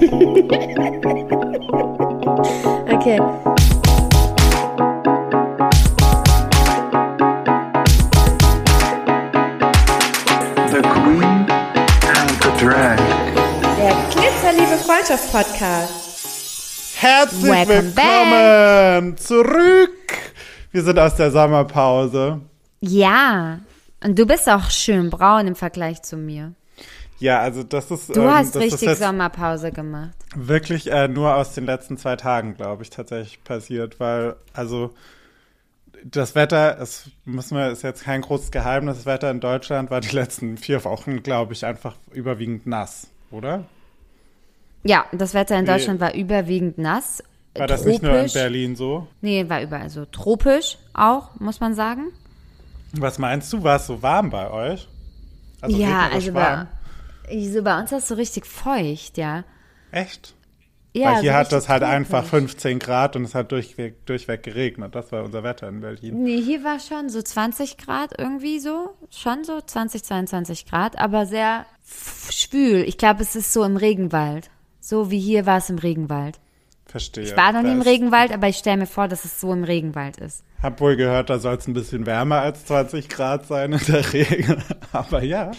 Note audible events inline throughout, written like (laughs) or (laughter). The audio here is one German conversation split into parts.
Okay. The Queen and the Drag. Der Glitzerliebe Freundschaft Podcast. Herzlich Welcome willkommen zurück. Wir sind aus der Sommerpause. Ja. Und du bist auch schön braun im Vergleich zu mir. Ja, also das ist Du ähm, hast richtig Sommerpause gemacht. wirklich äh, nur aus den letzten zwei Tagen, glaube ich, tatsächlich passiert, weil also das Wetter, es müssen wir, ist jetzt kein großes Geheimnis, das Wetter in Deutschland war die letzten vier Wochen, glaube ich, einfach überwiegend nass, oder? Ja, das Wetter in Deutschland war überwiegend nass. War das tropisch. nicht nur in Berlin so? Nee, war überall so. Tropisch auch, muss man sagen. Was meinst du, war es so warm bei euch? Also ja, also warm? bei, so bei uns ist es so richtig feucht, ja. Echt? Ja, Weil hier so hat das richtig halt einfach 15 Grad und es hat durchweg, durchweg geregnet. Das war unser Wetter in Berlin. Nee, hier war schon so 20 Grad irgendwie so. Schon so 20, 22 Grad, aber sehr schwül. Ich glaube, es ist so im Regenwald. So wie hier war es im Regenwald. Verstehe. Ich war noch nie im Regenwald, aber ich stelle mir vor, dass es so im Regenwald ist. Hab wohl gehört, da soll es ein bisschen wärmer als 20 Grad sein in der Regel. (laughs) Aber ja.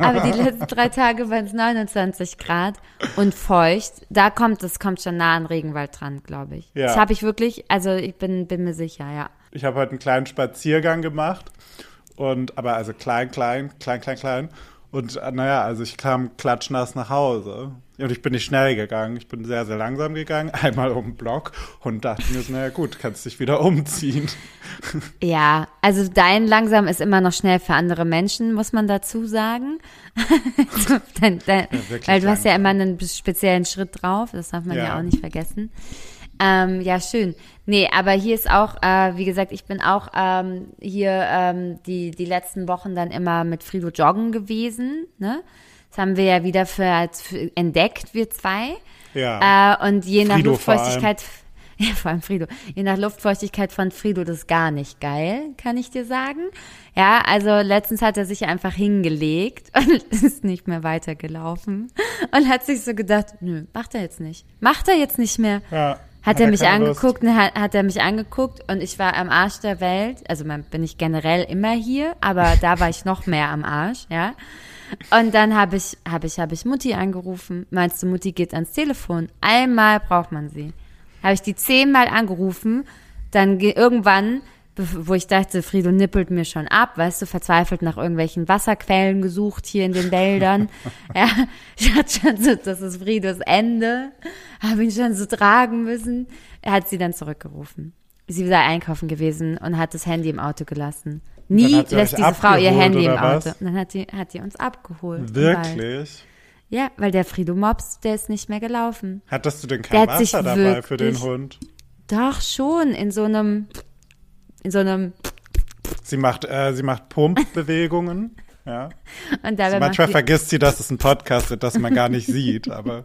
Aber die letzten drei Tage waren es 29 Grad und feucht. Da kommt es kommt schon nah an Regenwald dran, glaube ich. Ja. Das habe ich wirklich, also ich bin, bin mir sicher, ja. Ich habe heute einen kleinen Spaziergang gemacht. Und, aber also klein, klein, klein, klein, klein. Und äh, naja, also ich kam klatschnass nach Hause. Und ich bin nicht schnell gegangen. Ich bin sehr, sehr langsam gegangen. (laughs) Einmal um den Block und dachte mir so, naja gut, kannst dich wieder umziehen. (laughs) Ja, also dein langsam ist immer noch schnell für andere Menschen, muss man dazu sagen. (laughs) so, dein, dein, wirklich weil du hast ja langsam. immer einen speziellen Schritt drauf, das darf man ja, Ja. auch nicht vergessen. Ähm, ja, schön. Nee, aber hier ist auch, äh, wie gesagt, ich bin auch ähm, hier ähm, die, die letzten Wochen dann immer mit Frido joggen gewesen. Ne? Das haben wir ja wieder für, für entdeckt, wir zwei. Ja. Äh, und je nach Frido Luftfeuchtigkeit, (laughs) ja, vor allem Frido, je nach Luftfeuchtigkeit fand Frido das gar nicht geil, kann ich dir sagen. Ja, also letztens hat er sich einfach hingelegt (laughs) und ist nicht mehr weitergelaufen und hat sich so gedacht, nö, macht er jetzt nicht. Macht er jetzt nicht mehr. ja. Hat er mich angeguckt, ne, hat, hat er mich angeguckt und ich war am Arsch der Welt. Also man, bin ich generell immer hier, aber da war ich noch mehr am Arsch, ja. Und dann habe ich, habe ich, habe ich Mutti angerufen. Meinst du, Mutti geht ans Telefon? Einmal braucht man sie. Habe ich die zehnmal angerufen, dann ge- irgendwann, wo ich dachte, Frido nippelt mir schon ab, weißt du, verzweifelt nach irgendwelchen Wasserquellen gesucht hier in den Wäldern. (laughs) ja, ich hatte schon so, das ist Fridos Ende, habe ihn schon so tragen müssen. Er hat sie dann zurückgerufen. Sie sei einkaufen gewesen und hat das Handy im Auto gelassen. Nie sie lässt diese Frau ihr Handy im Auto. Und dann hat die, hat die uns abgeholt. Wirklich? Ja, weil der Frido Mops, der ist nicht mehr gelaufen. Hattest du denn Der kein sich Wasser dabei für den Hund? Doch schon, in so einem, in so einem, Sie macht, äh, sie macht Pumpbewegungen. (laughs) Ja. und dabei Manchmal macht die, vergisst sie, dass es ein Podcast ist, das man gar nicht sieht, aber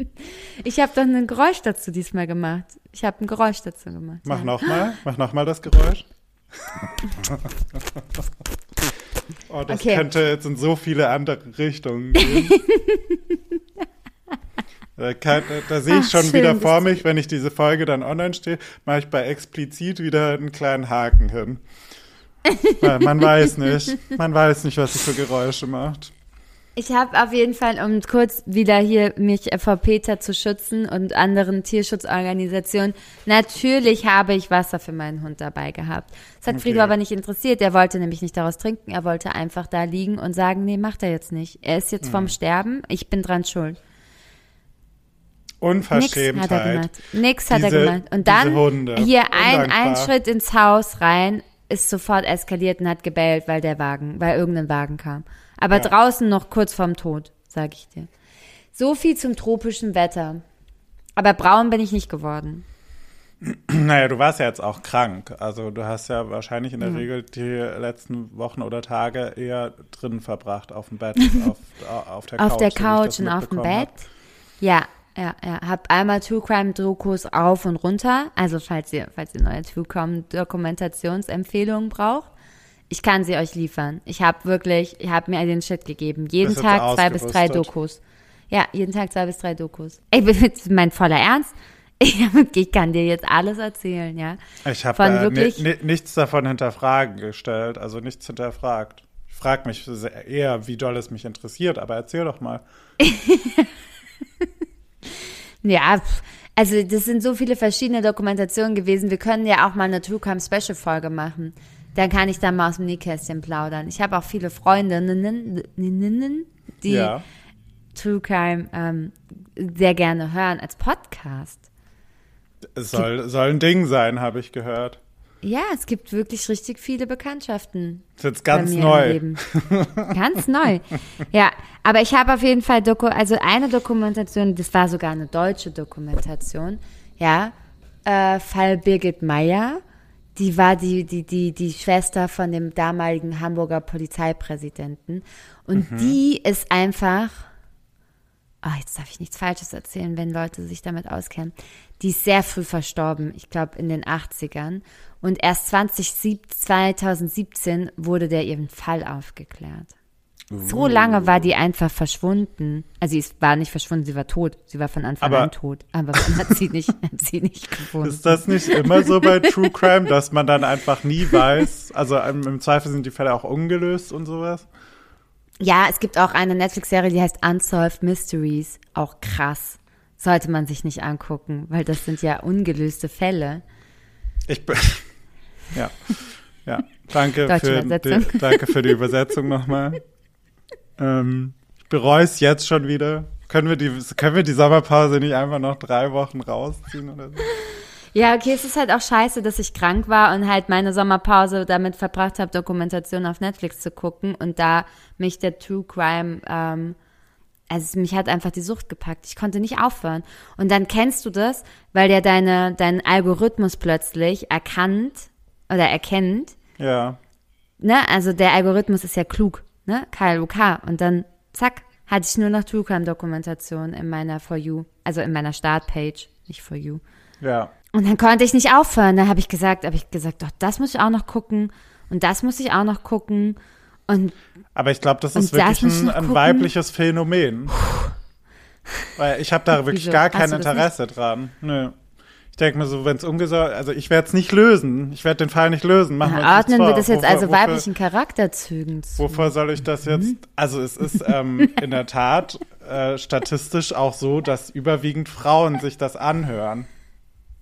(laughs) ich habe doch ein Geräusch dazu diesmal gemacht. Ich habe ein Geräusch dazu gemacht. mach ja. nochmal, (gasps) mach nochmal das Geräusch. Oh, das Okay. könnte jetzt in so viele andere Richtungen (laughs) gehen. Da, kann, da, da sehe ich Ach, schon schön, wieder vor mich, wenn ich diese Folge dann online stehe, mache ich bei explizit wieder einen kleinen Haken hin. Weil man (laughs) weiß nicht, man weiß nicht, was sie für Geräusche macht. Ich habe auf jeden Fall, um kurz wieder hier mich vor Peter zu schützen und anderen Tierschutzorganisationen, natürlich habe ich Wasser für meinen Hund dabei gehabt. Das hat Okay. Frido aber nicht interessiert. Er wollte nämlich nicht daraus trinken. Er wollte einfach da liegen und sagen, nee, macht er jetzt nicht. Er ist jetzt Hm. vorm Sterben. Ich bin dran schuld. Nix Unverschämtheit. hat er gemacht. Nix hat er Diese- gemacht. Und diese dann hier ein, ein. Schritt ins Haus rein, ist sofort eskaliert und hat gebellt, weil der Wagen, weil irgendein Wagen kam. Aber Ja. draußen noch kurz vorm Tod, sag ich dir. So viel zum tropischen Wetter. Aber braun bin ich nicht geworden. (clears throat) Naja, du warst ja jetzt auch krank. Also du hast ja wahrscheinlich in der Regel die letzten Wochen oder Tage eher drin verbracht, auf dem Bett, (laughs) auf, auf der Couch. auf der Couch und auf dem Bett. hab. Ja, ja, ja. Hab einmal True Crime Dokus rauf und runter. Also falls ihr, falls ihr neue True Crime Dokumentationsempfehlungen braucht. Ich kann sie euch liefern. Ich habe wirklich, ich habe mir den Shit gegeben. Jeden jetzt Tag zwei bis drei. Dokus. Ja, jeden Tag zwei bis drei Dokus. Ey, (laughs) das mein voller Ernst. (laughs) Ich, kann dir jetzt alles erzählen, ja. Ich habe äh, ni- nichts davon hinterfragen gestellt, also nichts hinterfragt. Ich frage mich sehr- eher, wie doll es mich interessiert, aber erzähl doch mal. (laughs) Ja, also das sind so viele verschiedene Dokumentationen gewesen. Wir können ja auch mal eine True Crime Special Folge machen. Dann kann ich da mal aus dem Nähkästchen plaudern. Ich habe auch viele Freundinnen, die Ja. True Crime ähm, sehr gerne hören als Podcast. Es soll, soll ein Ding sein, habe ich gehört. Ja, es gibt wirklich richtig viele Bekanntschaften. Das ist jetzt ganz neu. (laughs) Ganz neu. Ja, aber ich habe auf jeden Fall Doku, also eine Dokumentation, das war sogar eine deutsche Dokumentation, ja, äh, Fall Birgit Meyer, die war die, die, die, die Schwester von dem damaligen Hamburger Polizeipräsidenten und die ist einfach, ah, jetzt darf ich nichts Falsches erzählen, wenn Leute sich damit auskennen. Die ist sehr früh verstorben, ich glaube in den 80ern. Und erst 2017 2017 wurde der ihren Fall aufgeklärt. So lange war die einfach verschwunden. Also sie ist, war nicht verschwunden, sie war tot. Sie war von Anfang Aber- an tot. Aber man hat sie nicht, (laughs) hat sie nicht gefunden. Ist das nicht immer so bei True Crime, dass man dann einfach nie weiß? Also im im Zweifel sind die Fälle auch ungelöst und sowas? Ja, es gibt auch eine Netflix-Serie, die heißt Unsolved Mysteries. Auch krass. Sollte man sich nicht angucken, weil das sind ja ungelöste Fälle. Ich bin. (laughs) Ja. Ja. Danke für, die, danke für die Übersetzung nochmal. (laughs) Ähm, ich bereue es jetzt schon wieder. Können wir, die, können wir die Sommerpause nicht einfach noch drei Wochen rausziehen oder so? Ja, okay, es ist halt auch scheiße, dass ich krank war und halt meine Sommerpause damit verbracht habe, Dokumentationen auf Netflix zu gucken und da mich der True Crime, ähm, also mich hat einfach die Sucht gepackt. Ich konnte nicht aufhören. Und dann kennst du das, weil der deine, dein Algorithmus plötzlich erkannt oder erkennt, Ja. ne, also der Algorithmus ist ja klug, ne, KLUK. Und dann, zack, hatte ich nur noch True Crime Dokumentation in meiner For You, also in meiner Startpage, nicht For You. Ja. Und dann konnte ich nicht aufhören. Da habe ich gesagt, habe ich gesagt, doch, das muss ich auch noch gucken und das muss ich auch noch gucken. Und Aber ich glaube, das ist das wirklich ich ein, ein weibliches Phänomen. Weil ich habe da wirklich Wieso? gar kein das Interesse dran. Nö. Ich denke mir so, wenn es umgesorgt, also ich werde es nicht lösen. Ich werde den Fall nicht lösen. Machen wir uns ordnen wir das jetzt Wofür- also wofür- weiblichen Charakterzügen zu. Wovor soll ich das jetzt? Mhm. Also es ist ähm, (laughs) in der Tat äh, statistisch auch so, dass überwiegend Frauen sich das anhören.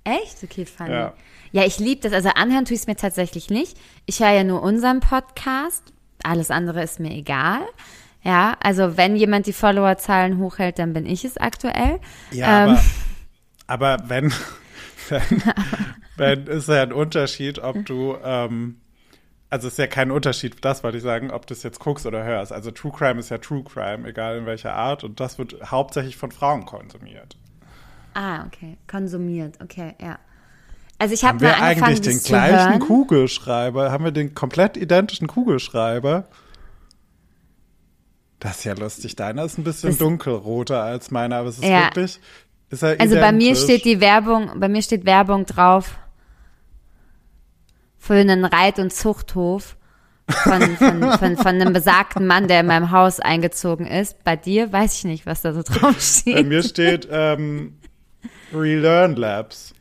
Echt? Okay, funny. Ja. Ja, ich liebe das. Also anhören tue ich es mir tatsächlich nicht. Ich höre ja nur unseren Podcast. Alles andere ist mir egal. Ja, also wenn jemand die Followerzahlen hochhält, dann bin ich es aktuell. Ja, Ähm. aber, aber wenn, wenn, (laughs) wenn ist ja ein Unterschied, ob du, ähm, also ist ja kein Unterschied, das wollte ich sagen, ob du es jetzt guckst oder hörst. Also True Crime ist ja True Crime, egal in welcher Art, und das wird hauptsächlich von Frauen konsumiert. Ah, okay. Konsumiert. Okay, ja. Also ich habe mal angefangen, eigentlich den das gleichen hören. Kugelschreiber? Haben wir den komplett identischen Kugelschreiber? Das ist ja lustig. Deiner ist ein bisschen Das- dunkelroter als meiner, aber es ist Ja. wirklich. Ist er Also bei mir steht die Werbung, bei mir steht Werbung drauf für einen Reit- und Zuchthof von, von, (laughs) von, von einem besagten Mann, der in meinem Haus eingezogen ist. Bei dir weiß ich nicht, was da so (laughs) drauf Bei steht. mir steht ähm, Relearn Labs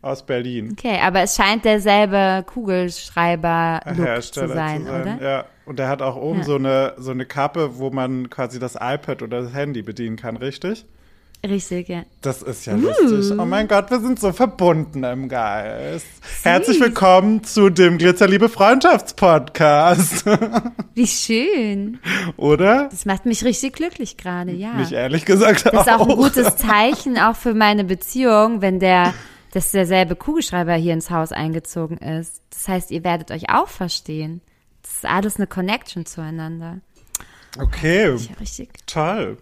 aus Berlin. Okay, aber es scheint derselbe Kugelschreiber-Look zu Hersteller sein, oder? Ja, und der hat auch oben Ja. so, eine, so eine Kappe, wo man quasi das iPad oder das Handy bedienen kann, richtig? Richtig, ja. Das ist ja lustig. Oh mein Gott, wir sind so verbunden im Geist. Herzlich willkommen zu dem Glitzerliebe Freundschaftspodcast. (laughs) Wie schön. Oder? Das macht mich richtig glücklich gerade, ja. Mich ehrlich gesagt Das ist auch ein auch. gutes (laughs) Zeichen, auch für meine Beziehung, wenn der, dass derselbe Kugelschreiber hier ins Haus eingezogen ist. Das heißt, ihr werdet euch auch verstehen. Das ist alles eine Connection zueinander. Okay, Ja, richtig. toll.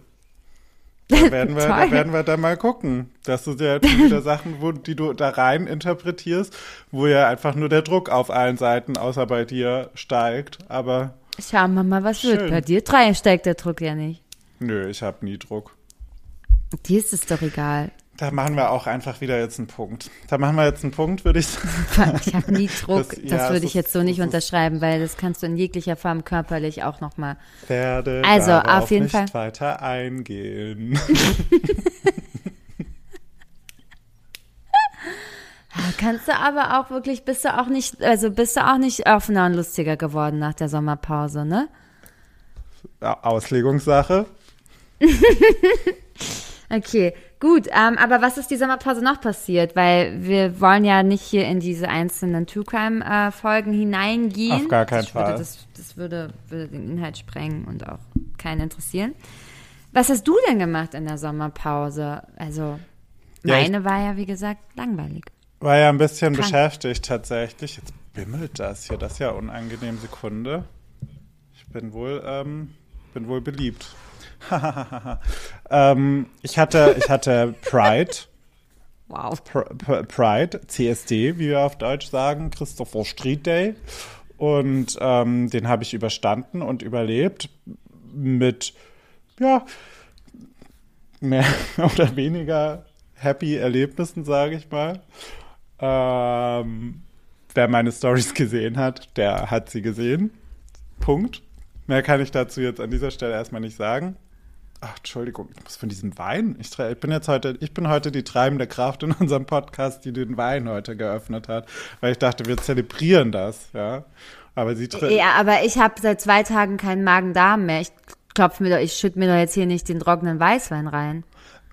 Da (laughs) werden, wir, da werden wir dann mal gucken. Das sind ja wieder Sachen, wo, die du da rein interpretierst, wo ja einfach nur der Druck auf allen Seiten, außer bei dir, steigt. Aber Schauen wir mal, was wird. Schön. Bei dir drei steigt der Druck ja nicht. nö, ich habe nie Druck. Dir ist es doch egal. Da machen wir auch einfach wieder jetzt einen Punkt. Da machen wir jetzt einen Punkt, würde ich sagen. (laughs) Ich habe nie Druck. Das- Das, ja, würde ich jetzt so nicht unterschreiben, weil das kannst du in jeglicher Form körperlich auch nochmal. Werde Also, auf jeden nicht Fall. weiter eingehen. (laughs) Kannst du aber auch wirklich, bist du auch nicht, also bist du auch nicht offener und lustiger geworden nach der Sommerpause, ne? Auslegungssache. (laughs) Okay, gut. Ähm, aber was ist die Sommerpause noch passiert? Weil wir wollen ja nicht hier in diese einzelnen True Crime äh, hineingehen. Auf gar keinen das würde, Fall. Das, das würde, würde den Inhalt sprengen und auch keinen interessieren. Was hast du denn gemacht in der Sommerpause? Also Ja, meine war ja, wie gesagt, langweilig. War ja ein bisschen Krank. beschäftigt tatsächlich. Jetzt bimmelt das hier. Das ist ja unangenehm. Sekunde. Ich bin wohl, ähm, bin wohl beliebt. (laughs) ähm, ich hatte, ich hatte Pride. Wow. Pr- Pr- Pride, CSD, wie wir auf Deutsch sagen, Christopher Street Day. Und ähm, den habe ich überstanden und überlebt mit, ja, mehr (laughs) oder weniger happy Erlebnissen, sage ich mal. Ähm, wer meine Stories gesehen hat, der hat sie gesehen. Punkt. Mehr kann ich dazu jetzt an dieser Stelle erstmal nicht sagen. Ach, Entschuldigung, ich muss von diesem Wein. Ich, ich bin jetzt heute, ich bin heute die treibende Kraft in unserem Podcast, die den Wein heute geöffnet hat, weil ich dachte, wir zelebrieren das, ja. Aber sie Ja, aber ich habe seit zwei Tagen keinen Magen-Darm mehr. Ich klopf mir doch, ich schütte mir doch jetzt hier nicht den trockenen Weißwein rein.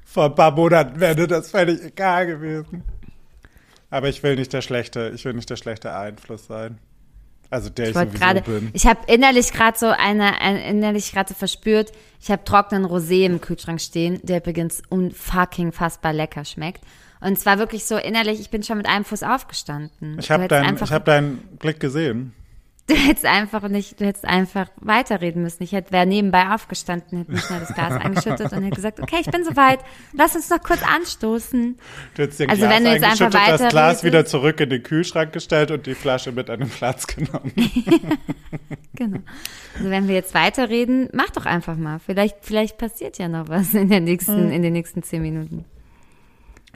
vor ein paar Monaten wäre das völlig egal gewesen. Aber ich will nicht der schlechte, ich will nicht der schlechte Einfluss sein. Also der ich, Ich gerade, bin. ich habe innerlich gerade so eine, ein, innerlich gerade so verspürt, ich habe trockenen Rosé im Kühlschrank stehen, der übrigens unfucking fassbar lecker schmeckt. Und zwar wirklich so innerlich, ich bin schon mit einem Fuß aufgestanden. Ich habe deinen hab deinen Blick gesehen. (laughs) du hättest einfach nicht, du hättest einfach weiterreden müssen. Ich hätte, wäre nebenbei aufgestanden, hätte mir schnell das Glas angeschüttet und hätte gesagt, okay, ich bin soweit, lass uns noch kurz anstoßen. Du hättest den Also Glas wenn du jetzt einfach eingeschüttet, das Glas wieder zurück in den Kühlschrank gestellt und die Flasche mit an den Platz (laughs) genommen. (laughs) Genau. Also wenn wir jetzt weiterreden, mach doch einfach mal. Vielleicht, vielleicht passiert ja noch was in der nächsten, in den nächsten zehn Minuten.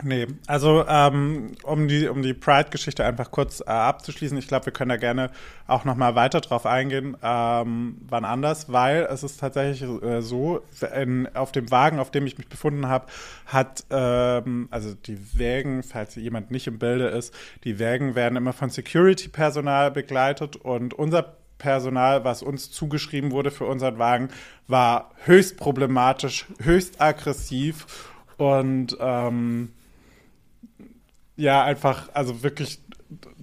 Nee, also ähm, um die, um die Pride-Geschichte einfach kurz äh, abzuschließen, ich glaube, wir können da gerne auch nochmal weiter drauf eingehen, ähm, wann anders, weil es ist tatsächlich äh, so, in, auf dem Wagen, auf dem ich mich befunden habe, hat, ähm, also die Wägen, falls jemand nicht im Bilde ist, die Wägen werden immer von Security-Personal begleitet und unser Personal, was uns zugeschrieben wurde für unseren Wagen, war höchst problematisch, höchst aggressiv und ähm, ja, einfach, also wirklich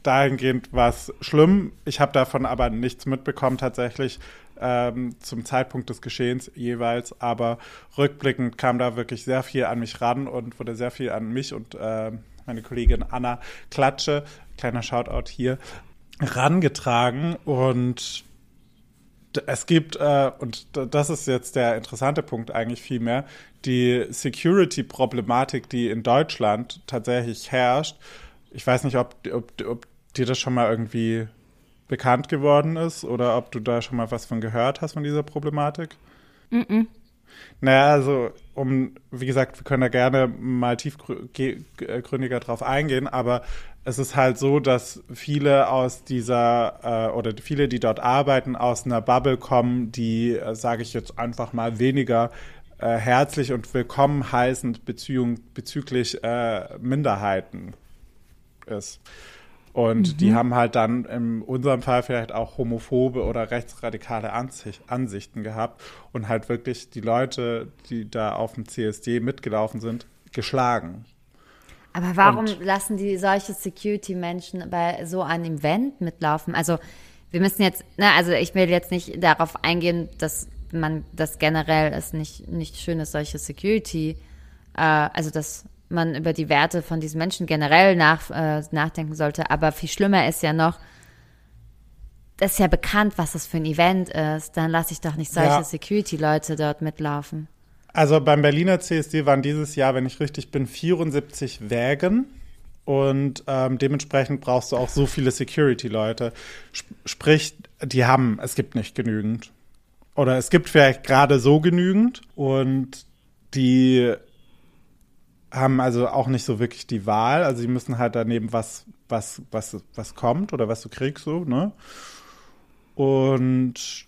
dahingehend war es schlimm. Ich habe davon aber nichts mitbekommen tatsächlich ähm, zum Zeitpunkt des Geschehens jeweils, aber rückblickend kam da wirklich sehr viel an mich ran und wurde sehr viel an mich und äh, meine Kollegin Anna Klatsche, kleiner Shoutout hier, rangetragen und es gibt, äh, und das ist jetzt der interessante Punkt eigentlich vielmehr, die Security-Problematik, die in Deutschland tatsächlich herrscht. Ich weiß nicht, ob, ob, ob dir das schon mal irgendwie bekannt geworden ist oder ob du da schon mal was von gehört hast von dieser Problematik. Naja, also, um, wie gesagt, wir können da gerne mal tiefgründiger drauf eingehen, aber es ist halt so, dass viele aus dieser, äh, oder viele, die dort arbeiten, aus einer Bubble kommen, die, äh, sage ich jetzt einfach mal, weniger äh, herzlich und willkommen heißend bezüglich äh, Minderheiten ist. Und die haben halt dann in unserem Fall vielleicht auch homophobe oder rechtsradikale Ansicht, Ansichten gehabt und halt wirklich die Leute, die da auf dem CSD mitgelaufen sind, geschlagen. Aber warum Und- lassen die solche Security-Menschen bei so einem Event mitlaufen? Also wir müssen jetzt, ne, also ich will jetzt nicht darauf eingehen, dass man das generell ist nicht, nicht schön ist, solche Security, äh, also dass man über die Werte von diesen Menschen generell nach, äh, nachdenken sollte. Aber viel schlimmer ist ja noch, das ist ja bekannt, was das für ein Event ist. Dann lasse ich doch nicht solche Ja. Security-Leute dort mitlaufen. Also beim Berliner CSD waren dieses Jahr, wenn ich richtig bin, 74 Wägen. Und ähm, dementsprechend brauchst du auch so viele Security-Leute. Sp sprich, die haben, es gibt nicht genügend. Oder es gibt vielleicht gerade so genügend. Und die haben also auch nicht so wirklich die Wahl. Also sie müssen halt daneben was, was, was, was kommt oder was du kriegst, so, ne? Und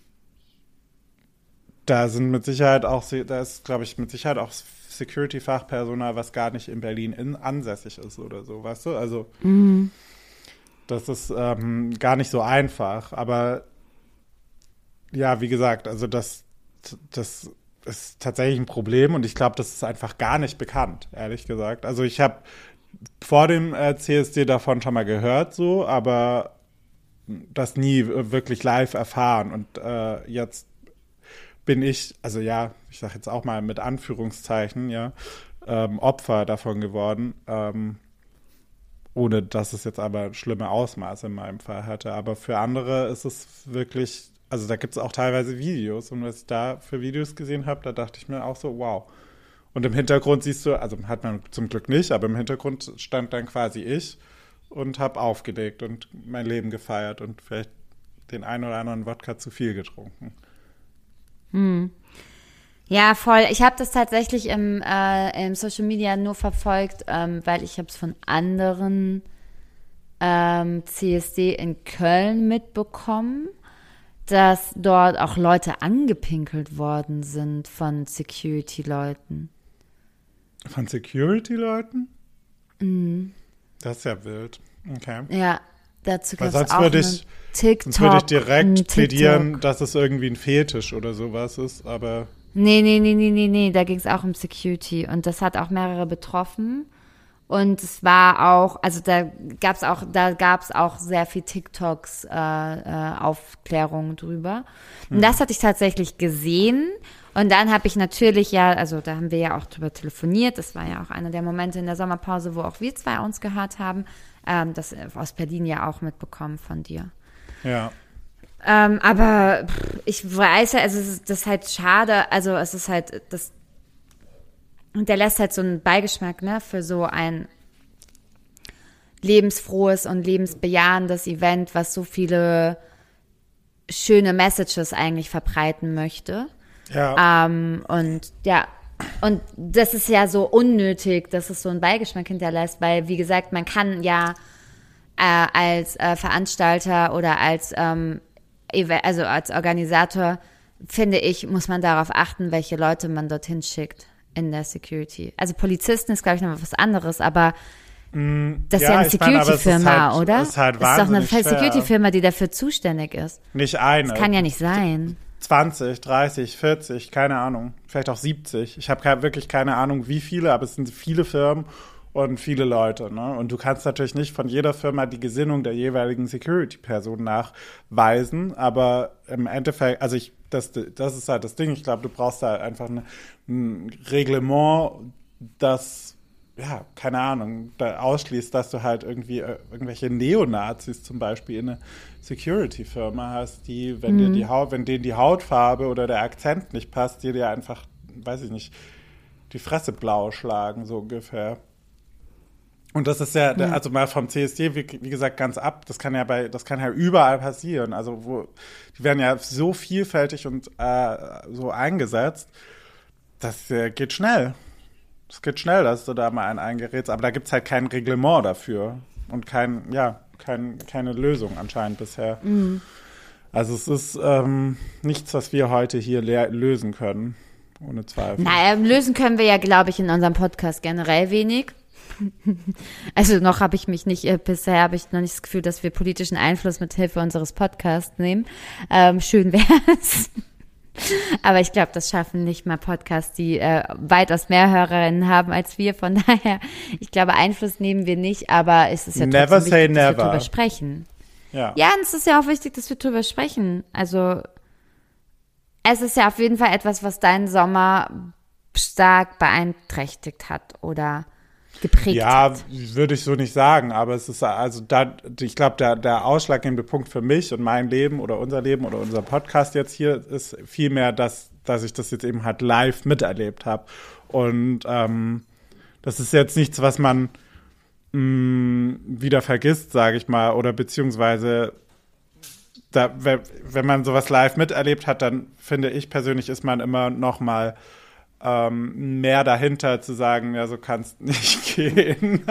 da sind mit Sicherheit auch, da ist, glaube ich, mit Sicherheit auch Security-Fachpersonal, was gar nicht in Berlin in, ansässig ist oder so, weißt du? Also Mhm. das ist ähm, gar nicht so einfach. Aber ja, wie gesagt, also das, das ist tatsächlich ein Problem und ich glaube, das ist einfach gar nicht bekannt, ehrlich gesagt. Also ich habe vor dem äh, CSD davon schon mal gehört, so, aber das nie wirklich live erfahren. Und äh, jetzt bin ich, also ja, ich sage jetzt auch mal mit Anführungszeichen, ja, ähm, Opfer davon geworden. Ähm, ohne dass es jetzt aber schlimme Ausmaße in meinem Fall hatte. Aber für andere ist es wirklich, also da gibt es auch teilweise Videos. Und was ich da für Videos gesehen habe, da dachte ich mir auch so, wow. Und im Hintergrund siehst du, also hat man zum Glück nicht, aber im Hintergrund stand dann quasi ich und habe aufgelegt und mein Leben gefeiert und vielleicht den einen oder anderen Wodka zu viel getrunken. Ja, voll. Ich habe das tatsächlich im, äh, im Social Media nur verfolgt, ähm, weil ich habe es von anderen ähm, CSD in Köln mitbekommen, dass dort auch Leute angepinkelt worden sind von Security-Leuten. Von Security-Leuten? Das ist ja wild. Okay. Ja, dazu gab es sonst auch würde ich- TikTok. Sonst würde ich direkt plädieren, dass es irgendwie ein Fetisch oder sowas ist, aber Nee, nee, nee, nee, nee, nee, da ging es auch um Security und das hat auch mehrere betroffen. Und es war auch, also da gab's auch, da gab's auch sehr viel TikToks äh, äh, Aufklärung drüber. Und das hatte ich tatsächlich gesehen. Und dann habe ich natürlich ja, also da haben wir ja auch drüber telefoniert. Das war ja auch einer der Momente in der Sommerpause, wo auch wir zwei uns gehört haben. Ähm, das aus Berlin ja auch mitbekommen von dir. ja. Ähm, aber ich weiß ja, also es ist, das ist halt schade, also es ist halt, das, und der lässt halt so einen Beigeschmack, ne, für so ein lebensfrohes und lebensbejahendes Event, was so viele schöne Messages eigentlich verbreiten möchte. Ja, Ähm, und ja, und das ist ja so unnötig, dass es so einen Beigeschmack hinterlässt, weil, wie gesagt, man kann ja äh, als äh, Veranstalter oder als, ähm, also als Organisator, finde ich, muss man darauf achten, welche Leute man dorthin schickt in der Security. Also Polizisten ist, glaube ich, noch was anderes, aber das ist ja Ja, eine ist Security-Firma, halt- oder? ist halt doch eine wahnsinnig schwer. Security-Firma, die dafür zuständig ist. nicht eine. Kann ja nicht sein. 20, 30, 40, keine Ahnung. Vielleicht auch 70. Ich habe wirklich keine Ahnung, wie viele, aber es sind viele Firmen und viele Leute. Ne? Und du kannst natürlich nicht von jeder Firma die Gesinnung der jeweiligen Security-Person nachweisen, aber im Endeffekt, also ich, das, das ist halt das Ding. Ich glaube, du brauchst da einfach eine, ein Reglement, das ja, keine Ahnung, da ausschließt, dass du halt irgendwie äh, irgendwelche Neonazis zum Beispiel in eine Security-Firma hast, die, wenn dir die Haut, wenn denen die Hautfarbe oder der Akzent nicht passt, dir dir einfach, weiß ich nicht, die Fresse blau schlagen, so ungefähr. Und das ist ja, der- also mal vom CSD, wie, wie gesagt, ganz ab. Das kann ja bei, das kann ja überall passieren. Also wo, die werden ja so vielfältig und äh, so eingesetzt. Das äh, geht schnell. Es geht schnell, dass du da mal einen eingerätst, aber da gibt es halt kein Reglement dafür und kein, ja, kein, keine Lösung anscheinend bisher. Also es ist ähm, nichts, was wir heute hier lösen können, ohne Zweifel. Naja, lösen können wir ja, glaube ich, in unserem Podcast generell wenig. (laughs) Also noch habe ich mich nicht, äh, bisher habe ich noch nicht das Gefühl, dass wir politischen Einfluss mit Hilfe unseres Podcasts nehmen. Ähm, schön (laughs) wär's. Aber ich glaube, das schaffen nicht mal Podcasts, die äh, weitaus mehr Hörerinnen haben als wir. Von (laughs) daher, ich glaube, Einfluss nehmen wir nicht, aber es ist ja Never trotzdem wichtig, dass wir never. drüber sprechen. Ja. Ja, und es ist ja auch wichtig, dass wir drüber sprechen. Also es ist ja auf jeden Fall etwas, was deinen Sommer stark beeinträchtigt hat oder geprägt Ja, hat. würde ich so nicht sagen, aber es ist also da, ich glaube, der, der ausschlaggebende Punkt für mich und mein Leben oder unser Leben oder unser Podcast jetzt hier ist vielmehr, dass, dass ich das jetzt eben halt live miterlebt habe. Und ähm, das ist jetzt nichts, was man mh, wieder vergisst, sage ich mal, oder beziehungsweise da, wenn man sowas live miterlebt hat, dann finde ich persönlich, ist man immer noch mal ähm, mehr dahinter zu sagen, ja, so kannst (laughs) nicht gehen.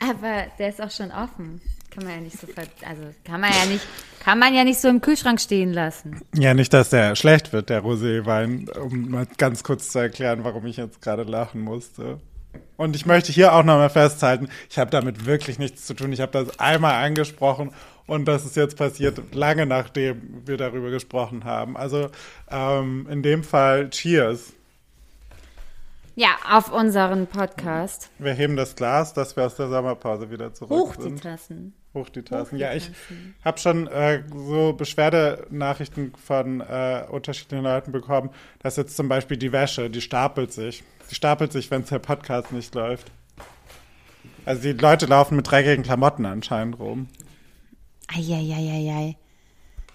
Aber der ist auch schon offen. Kann man ja nicht so ver also kann man ja nicht, kann man ja nicht so im Kühlschrank stehen lassen. ja, nicht, dass der schlecht wird, der Roséwein, um mal ganz kurz zu erklären, warum ich jetzt gerade lachen musste. Und ich möchte hier auch nochmal festhalten, ich habe damit wirklich nichts zu tun. Ich habe das einmal angesprochen und das ist jetzt passiert, lange nachdem wir darüber gesprochen haben. Also ähm, in dem Fall Cheers. Ja, auf unseren Podcast. Wir heben das Glas, dass wir aus der Sommerpause wieder zurück Hoch die sind. Tassen. Hoch die Tassen. Hoch die ja, ich habe schon äh, so Beschwerdenachrichten von äh, unterschiedlichen Leuten bekommen, dass jetzt zum Beispiel die Wäsche, die stapelt sich. Die stapelt sich, wenn der Podcast nicht läuft. Also die Leute laufen mit dreckigen Klamotten anscheinend rum. Eieieiei.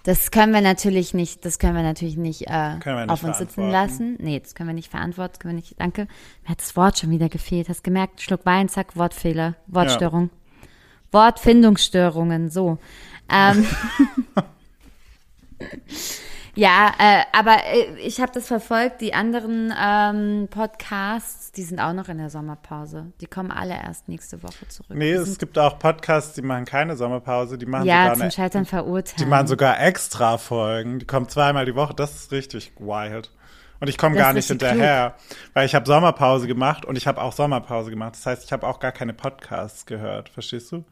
Das können wir natürlich nicht, das können wir natürlich nicht, äh, wir nicht auf uns sitzen lassen. Nee, das können wir nicht verantworten, das können wir nicht, danke. Mir hat das Wort schon wieder gefehlt. Hast gemerkt, Schluck Wein, zack, Wortfehler, Wortstörung. Wortfindungsstörungen, so. Ähm, (laughs) (laughs) ja, äh, aber äh, ich habe das verfolgt. Die anderen ähm, Podcasts, die sind auch noch in der Sommerpause. Die kommen alle erst nächste Woche zurück. Nee, es gibt auch Podcasts, die machen keine Sommerpause, die machen ja, sogar zum eine, Scheitern verurteilt. die machen sogar extra Folgen. Die kommen zweimal die Woche. Das ist richtig wild. Und ich komme gar nicht hinterher, weil ich habe Sommerpause gemacht und ich habe auch Sommerpause gemacht. Das heißt, ich habe auch gar keine Podcasts gehört. Verstehst du?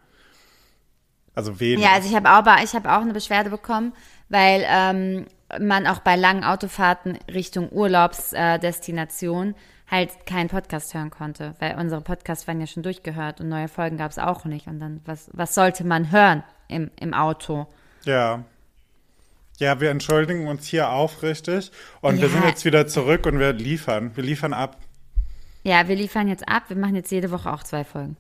Also wenig. Ja, also ich habe auch, ich habe auch eine Beschwerde bekommen, weil ähm, man auch bei langen Autofahrten Richtung Urlaubsdestination Destination halt keinen Podcast hören konnte, weil unsere Podcasts waren ja schon durchgehört und neue Folgen gab es auch nicht. Und dann, was, was sollte man hören im, im Auto? Ja. Ja, wir entschuldigen uns hier aufrichtig und wir Ja. sind jetzt wieder zurück und wir liefern. Wir liefern ab. Ja, wir liefern jetzt ab, wir machen jetzt jede Woche auch zwei Folgen.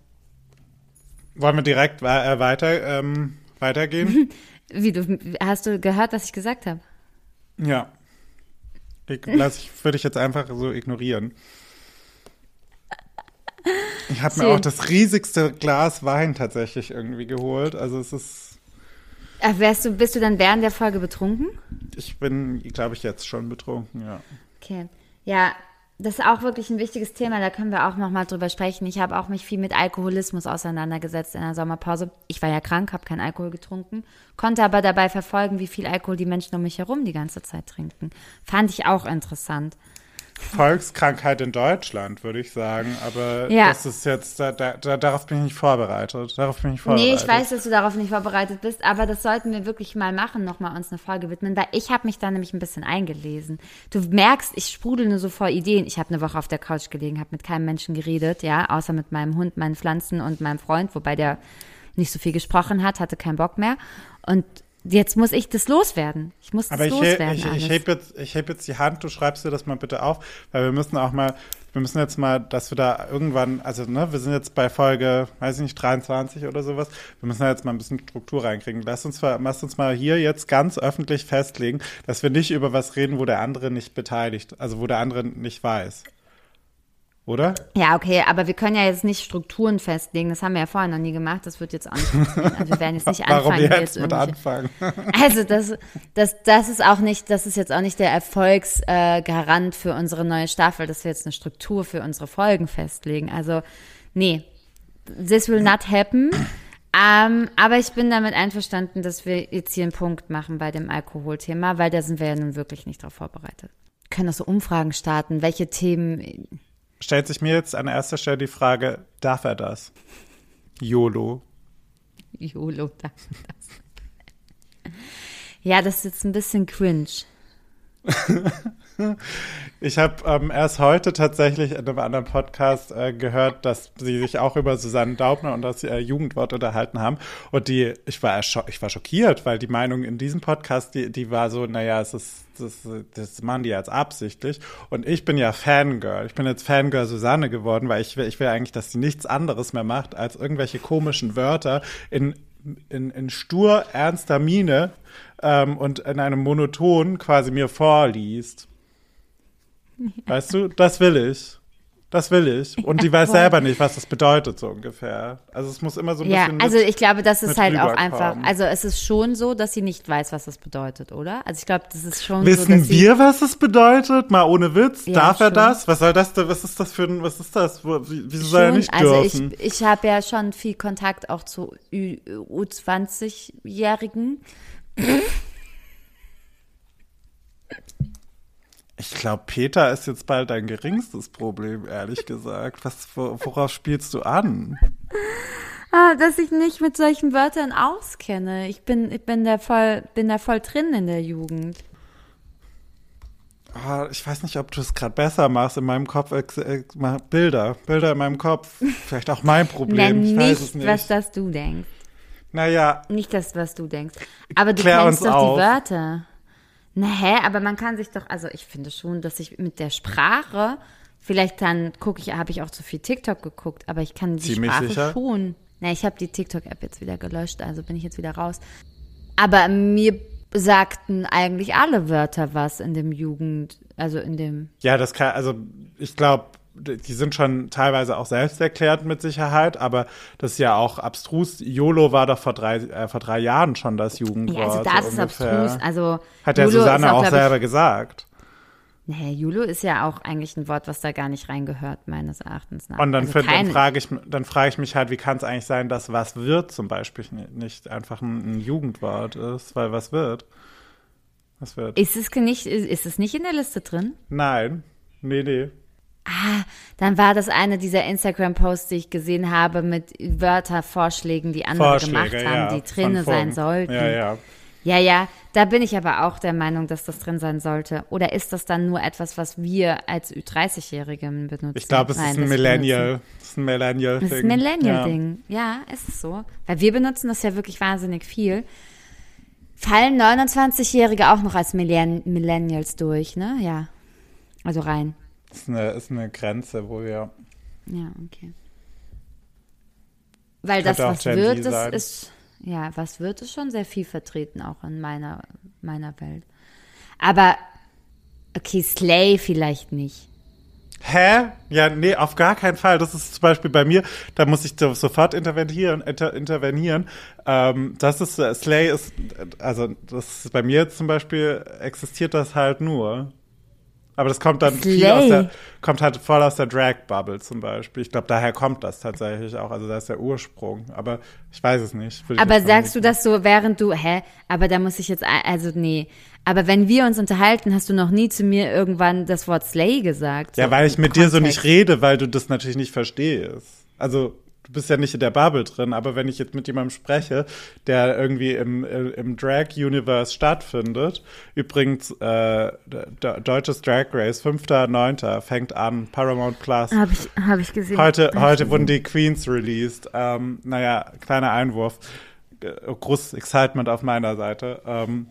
Wollen wir direkt äh, weiter ähm, weitergehen? (laughs) Wie, du, hast du gehört, was ich gesagt habe? Ja. Ich, lass ich, würde ich jetzt einfach so ignorieren. Ich habe mir auch das riesigste Glas Wein tatsächlich irgendwie geholt. Also es ist, Ach, wärst du, bist du dann während der Folge betrunken? ich bin, glaube ich, jetzt schon betrunken, ja. Okay. Ja, das ist auch wirklich ein wichtiges Thema, da können wir auch nochmal drüber sprechen. Ich habe auch mich viel mit Alkoholismus auseinandergesetzt in der Sommerpause. Ich war ja krank, habe keinen Alkohol getrunken, konnte aber dabei verfolgen, wie viel Alkohol die Menschen um mich herum die ganze Zeit trinken. Fand ich auch interessant. Volkskrankheit in Deutschland, würde ich sagen. Aber Ja. das ist jetzt, da, da, da, darauf bin ich nicht vorbereitet. Darauf bin ich vorbereitet. Nee, ich weiß, dass du darauf nicht vorbereitet bist, aber das sollten wir wirklich mal machen, nochmal uns eine Folge widmen, weil ich habe mich da nämlich ein bisschen eingelesen. Du merkst, ich sprudel nur so vor Ideen. Ich habe eine Woche auf der Couch gelegen, habe mit keinem Menschen geredet, ja, außer mit meinem Hund, meinen Pflanzen und meinem Freund, wobei der nicht so viel gesprochen hat, hatte keinen Bock mehr. Und jetzt muss ich das loswerden. Ich muss das Aber ich, he- loswerden. ich, ich heb jetzt, ich heb jetzt die Hand, du schreibst dir das mal bitte auf, weil wir müssen auch mal, wir müssen jetzt mal, dass wir da irgendwann, also ne, wir sind jetzt bei Folge, weiß ich nicht, 23 oder sowas, wir müssen da jetzt mal ein bisschen Struktur reinkriegen. Lass uns, lass uns mal hier jetzt ganz öffentlich festlegen, dass wir nicht über was reden, wo der andere nicht beteiligt, also wo der andere nicht weiß. Oder? Ja, okay, aber wir können ja jetzt nicht Strukturen festlegen. Das haben wir ja vorher noch nie gemacht. Das wird jetzt auch nicht. Also wir werden jetzt nicht (laughs) Warum anfangen, jetzt mit anfangen? (laughs) Also das, das, das ist auch nicht, das ist jetzt auch nicht der Erfolgsgarant äh, für unsere neue Staffel, dass wir jetzt eine Struktur für unsere Folgen festlegen. Also nee, this will not happen. Ähm, aber ich bin damit einverstanden, dass wir jetzt hier einen Punkt machen bei dem Alkoholthema, weil da sind wir ja nun wirklich nicht drauf vorbereitet. Wir können auch so Umfragen starten, welche Themen. Stellt sich mir jetzt an erster Stelle die Frage, darf er das? YOLO. YOLO, das, das. Ja, das ist jetzt ein bisschen cringe. (laughs) Ich habe ähm, erst heute tatsächlich in einem anderen Podcast äh, gehört, dass sie sich auch über Susanne Daubner und das äh, Jugendwort unterhalten haben. Und die, ich war, ich war schockiert, weil die Meinung in diesem Podcast, die, die war so, naja, es ist, das, das machen die jetzt absichtlich. Und ich bin ja Fangirl. Ich bin jetzt Fangirl Susanne geworden, weil ich will, ich will eigentlich, dass sie nichts anderes mehr macht, als irgendwelche komischen Wörter in in, in stur ernster Miene ähm, und in einem Monoton quasi mir vorliest. Weißt du, das will ich. Das will ich. Und die weiß selber nicht, was das bedeutet, so ungefähr. Also es muss immer so ein Ja, bisschen. also mit, ich glaube, das ist halt auch einfach, also es ist schon so, dass sie nicht weiß, was das bedeutet, oder? Also ich glaube, das ist schon so, Wissen dass sie, wir, was es bedeutet? Mal ohne Witz. Ja, Darf er schon. das? Was soll das denn? Was ist das für ein, was ist das? Wie- Wieso soll er nicht also dürfen? ich, ich habe ja schon viel Kontakt auch zu Ü- U20-Jährigen. Ich glaube, Peter ist jetzt bald dein geringstes Problem, ehrlich gesagt. Was, wo- worauf spielst du an? Ah, dass ich nicht mit solchen Wörtern auskenne. Ich bin, ich bin da voll, bin da voll drin in der Jugend. Ah, ich weiß nicht, ob du es gerade besser machst. In meinem Kopf mal Bilder, Bilder in meinem Kopf. Vielleicht auch mein Problem. Ich weiß es nicht, nicht. was das du denkst. naja, Nicht das, was du denkst. Aber du Klär kennst doch auf. die Wörter. Na hä, aber man kann sich doch, also ich finde schon, dass ich mit der Sprache, vielleicht dann gucke ich, habe ich auch zu viel TikTok geguckt, aber ich kann die Ziemlich Sprache sicher. schon. Na, ich habe die TikTok-App jetzt wieder gelöscht, also bin ich jetzt wieder raus. Aber mir sagten eigentlich alle Wörter was in dem Jugend, also in dem. ja, das kann, also ich glaube, die sind schon teilweise auch selbsterklärend mit Sicherheit, aber das ist ja auch abstrus. YOLO war doch vor drei, äh, vor drei Jahren schon das Jugendwort. Ja, also das so ist ungefähr. abstrus. Also Hat ist Susanne auch glaub selber Ich, gesagt. nee, Julo ist ja auch eigentlich ein Wort, was da gar nicht reingehört, meines Erachtens nach. Und dann, also dann frage ich, dann frage ich mich halt, wie kann es eigentlich sein, dass was wird zum Beispiel ni- nicht einfach ein, ein Jugendwort ist, weil was wird? Was wird? Ist es nicht, ist es nicht in der Liste drin? Nein. Nee, nee. Dann war das eine dieser Instagram-Posts, die ich gesehen habe, mit Wörtervorschlägen, die andere Vorschläge, gemacht haben, ja. die drinne sein sollten. Ja, ja. ja, ja, da bin ich aber auch der Meinung, dass das drin sein sollte. Oder ist das dann nur etwas, was wir als Ü30-Jährigen benutzen? Ich glaube, es Nein, ist ein Millennial. Das ist ein Millennial-Ding. Das ist ein Millennial-Ding. Ja. ist es so. Weil wir benutzen das ja wirklich wahnsinnig viel. Fallen 29-Jährige auch noch als Millenn Millennials durch, ne? Ja. Also rein. Ist eine, ist eine Grenze, wo wir. Ja, okay. Weil das, was wird, das ist, ja, was wird, ist schon sehr viel vertreten, auch in meiner, meiner Welt. Aber, okay, Slay vielleicht nicht. Hä? Ja, nee, auf gar keinen Fall. Das ist zum Beispiel bei mir, da muss ich so- sofort intervenieren. Inter, intervenieren. Ähm, das ist, äh, Slay ist, äh, also das ist bei mir jetzt zum Beispiel existiert das halt nur. Aber das kommt dann viel aus der, kommt halt voll aus der Drag-Bubble zum Beispiel. Ich glaube, daher kommt das tatsächlich auch. Also da ist der Ursprung. Aber ich weiß es nicht. Aber sagst du das so, während du, hä? Aber da muss ich jetzt, also nee. Aber wenn wir uns unterhalten, hast du noch nie zu mir irgendwann das Wort Slay gesagt. Ja, so weil ich mit dir so Kontext. nicht rede, weil du das natürlich nicht verstehst. Also, du bist ja nicht in der Bubble drin, aber wenn ich jetzt mit jemandem spreche, der irgendwie im, im Drag-Universe stattfindet, übrigens, äh, de- deutsches Drag Race, 5.9. fängt an, Paramount Plus. Hab ich, hab ich gesehen. Heute, Hab heute wurden die Queens released. Ähm, naja, kleiner Einwurf. Großes Excitement auf meiner Seite. Ähm,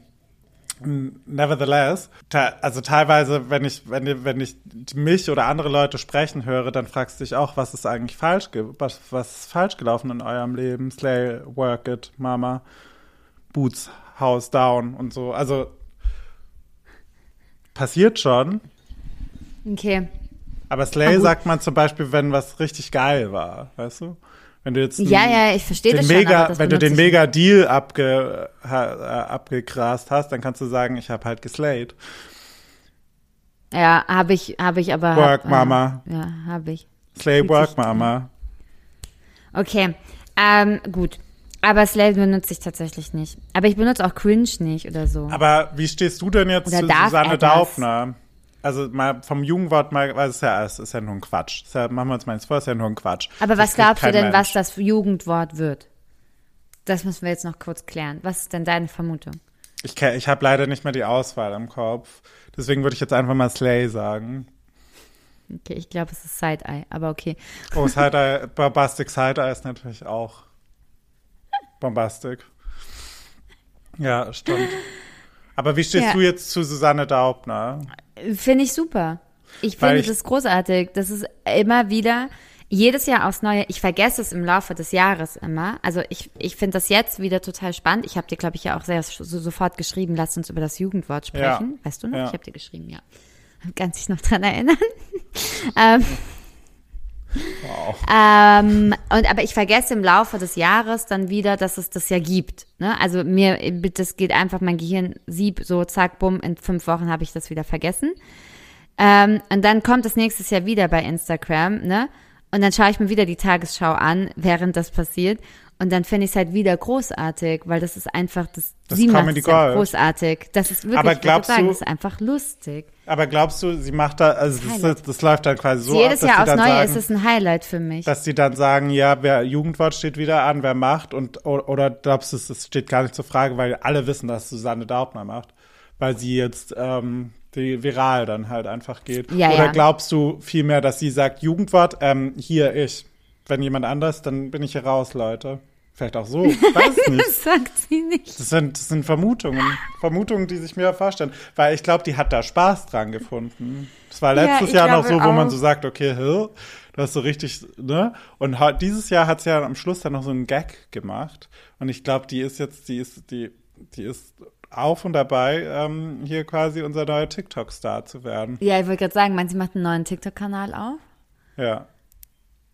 Nevertheless, also teilweise, wenn ich, wenn, wenn ich mich oder andere Leute sprechen höre, dann fragst du dich auch, was ist eigentlich falsch, was, was ist falsch gelaufen in eurem Leben? Slay, work it, Mama, Boots, House down und so. Also passiert schon, Okay. aber Slay sagt man zum Beispiel, wenn was richtig geil war, weißt du? Wenn du jetzt Ja, ja, ich verstehe den das schon, mega, das wenn du den mega Deal abge, ha, äh, abgegrast hast, dann kannst du sagen, ich habe halt geslayed. Ja, habe ich, habe ich aber. Work, hab, Mama. Äh, ja, habe ich. Slay Fühlt work, Mama. Okay, ähm, gut. Aber Slay benutze ich tatsächlich nicht. Aber ich benutze auch Cringe nicht oder so. Aber wie stehst du denn jetzt Oder zu Susanne er das? Daufner? Also mal vom Jugendwort mal, weil es ist ja, es ist ja nur ein Quatsch. Ist ja, machen wir uns mal nichts vor, ist ja nur ein Quatsch. Aber Das was glaubst du denn, Mensch. was das Jugendwort wird? Das müssen wir jetzt noch kurz klären. Was ist denn deine Vermutung? Ich, ich habe leider nicht mehr die Auswahl im Kopf. Deswegen würde ich jetzt einfach mal Slay sagen. Okay, ich glaube, es ist Side-Eye, aber okay. Oh, (laughs) Side-Eye, Bombastic Side-Eye ist natürlich auch Bombastic. Ja, stimmt. Aber wie stehst Ja. du jetzt zu Susanne Daubner? Finde ich super. Ich finde ich- das großartig. Das ist immer wieder, jedes Jahr aufs Neue. Ich vergesse es im Laufe des Jahres immer. Also ich, ich finde das jetzt wieder total spannend. Ich habe dir, glaube ich, ja auch sehr so, sofort geschrieben, lass uns über das Jugendwort sprechen. Ja. Weißt du noch? Ja. Ich habe dir geschrieben, ja. Kann sich noch dran erinnern. (laughs) ähm, Wow. Ähm, und aber ich vergesse im Laufe des Jahres dann wieder, dass es das ja gibt. Ne? Also mir, das geht einfach mein Gehirn sieb so zack bumm in fünf Wochen habe ich das wieder vergessen. Ähm, und dann kommt es nächstes Jahr wieder bei Instagram, ne? Und dann schaue ich mir wieder die Tagesschau an, während das passiert. Und dann finde ich es halt wieder großartig, weil das ist einfach, das, Das sie macht es ja großartig. Das ist wirklich, Aber glaubst sagen, du- das ist einfach lustig. Aber glaubst du, sie macht da, also das, ist- das läuft dann quasi so Jedes ab, Jahr sie aufs Neue sagen, ist es ein Highlight für mich. dass die dann sagen, ja, wer Jugendwort steht wieder an, wer macht und oder glaubst du, es es steht gar nicht zur Frage, weil alle wissen, dass Susanne Daubner macht, weil sie jetzt ähm, die viral dann halt einfach geht. Ja, oder ja. glaubst du vielmehr, dass sie sagt, Jugendwort, ähm, hier ich, wenn jemand anders, dann bin ich hier raus, Leute. Vielleicht auch so, (laughs) weiß es nicht. Das sagt sie nicht. Das sind, das sind Vermutungen. Vermutungen, die sich mir vorstellen. Weil ich glaube, die hat da Spaß dran gefunden. Das war Ja, letztes ich Jahr noch so, wo man auch. so sagt, okay, hä? Du hast so richtig, ne? Und dieses Jahr hat sie ja am Schluss dann noch so einen Gag gemacht. Und ich glaube, die ist jetzt, die ist, die, die ist auf und dabei, ähm, hier quasi unser neuer TikTok-Star zu werden. Ja, ich wollte gerade sagen, meinst du, sie macht einen neuen TikTok-Kanal auf? Ja.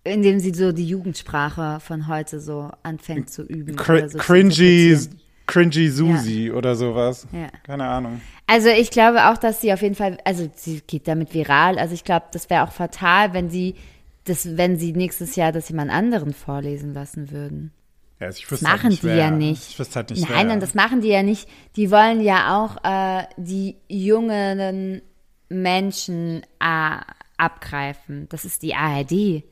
In dem sie so die Jugendsprache von heute so anfängt zu üben. Cr so zu cringy, interpretieren. cringy Susi oder sowas. Ja. Keine Ahnung. Also ich glaube auch, dass sie auf jeden Fall, also sie geht damit viral. Also ich glaube, das wäre auch fatal, wenn sie das, wenn sie nächstes Jahr das jemand anderen vorlesen lassen würden. Ja, also Das halt machen nicht, die wer. ja nicht. Ich wüsste halt nicht, Nein, und das machen die ja nicht. Die wollen ja auch äh, die jungen Menschen äh, abgreifen. Das ist die ARD.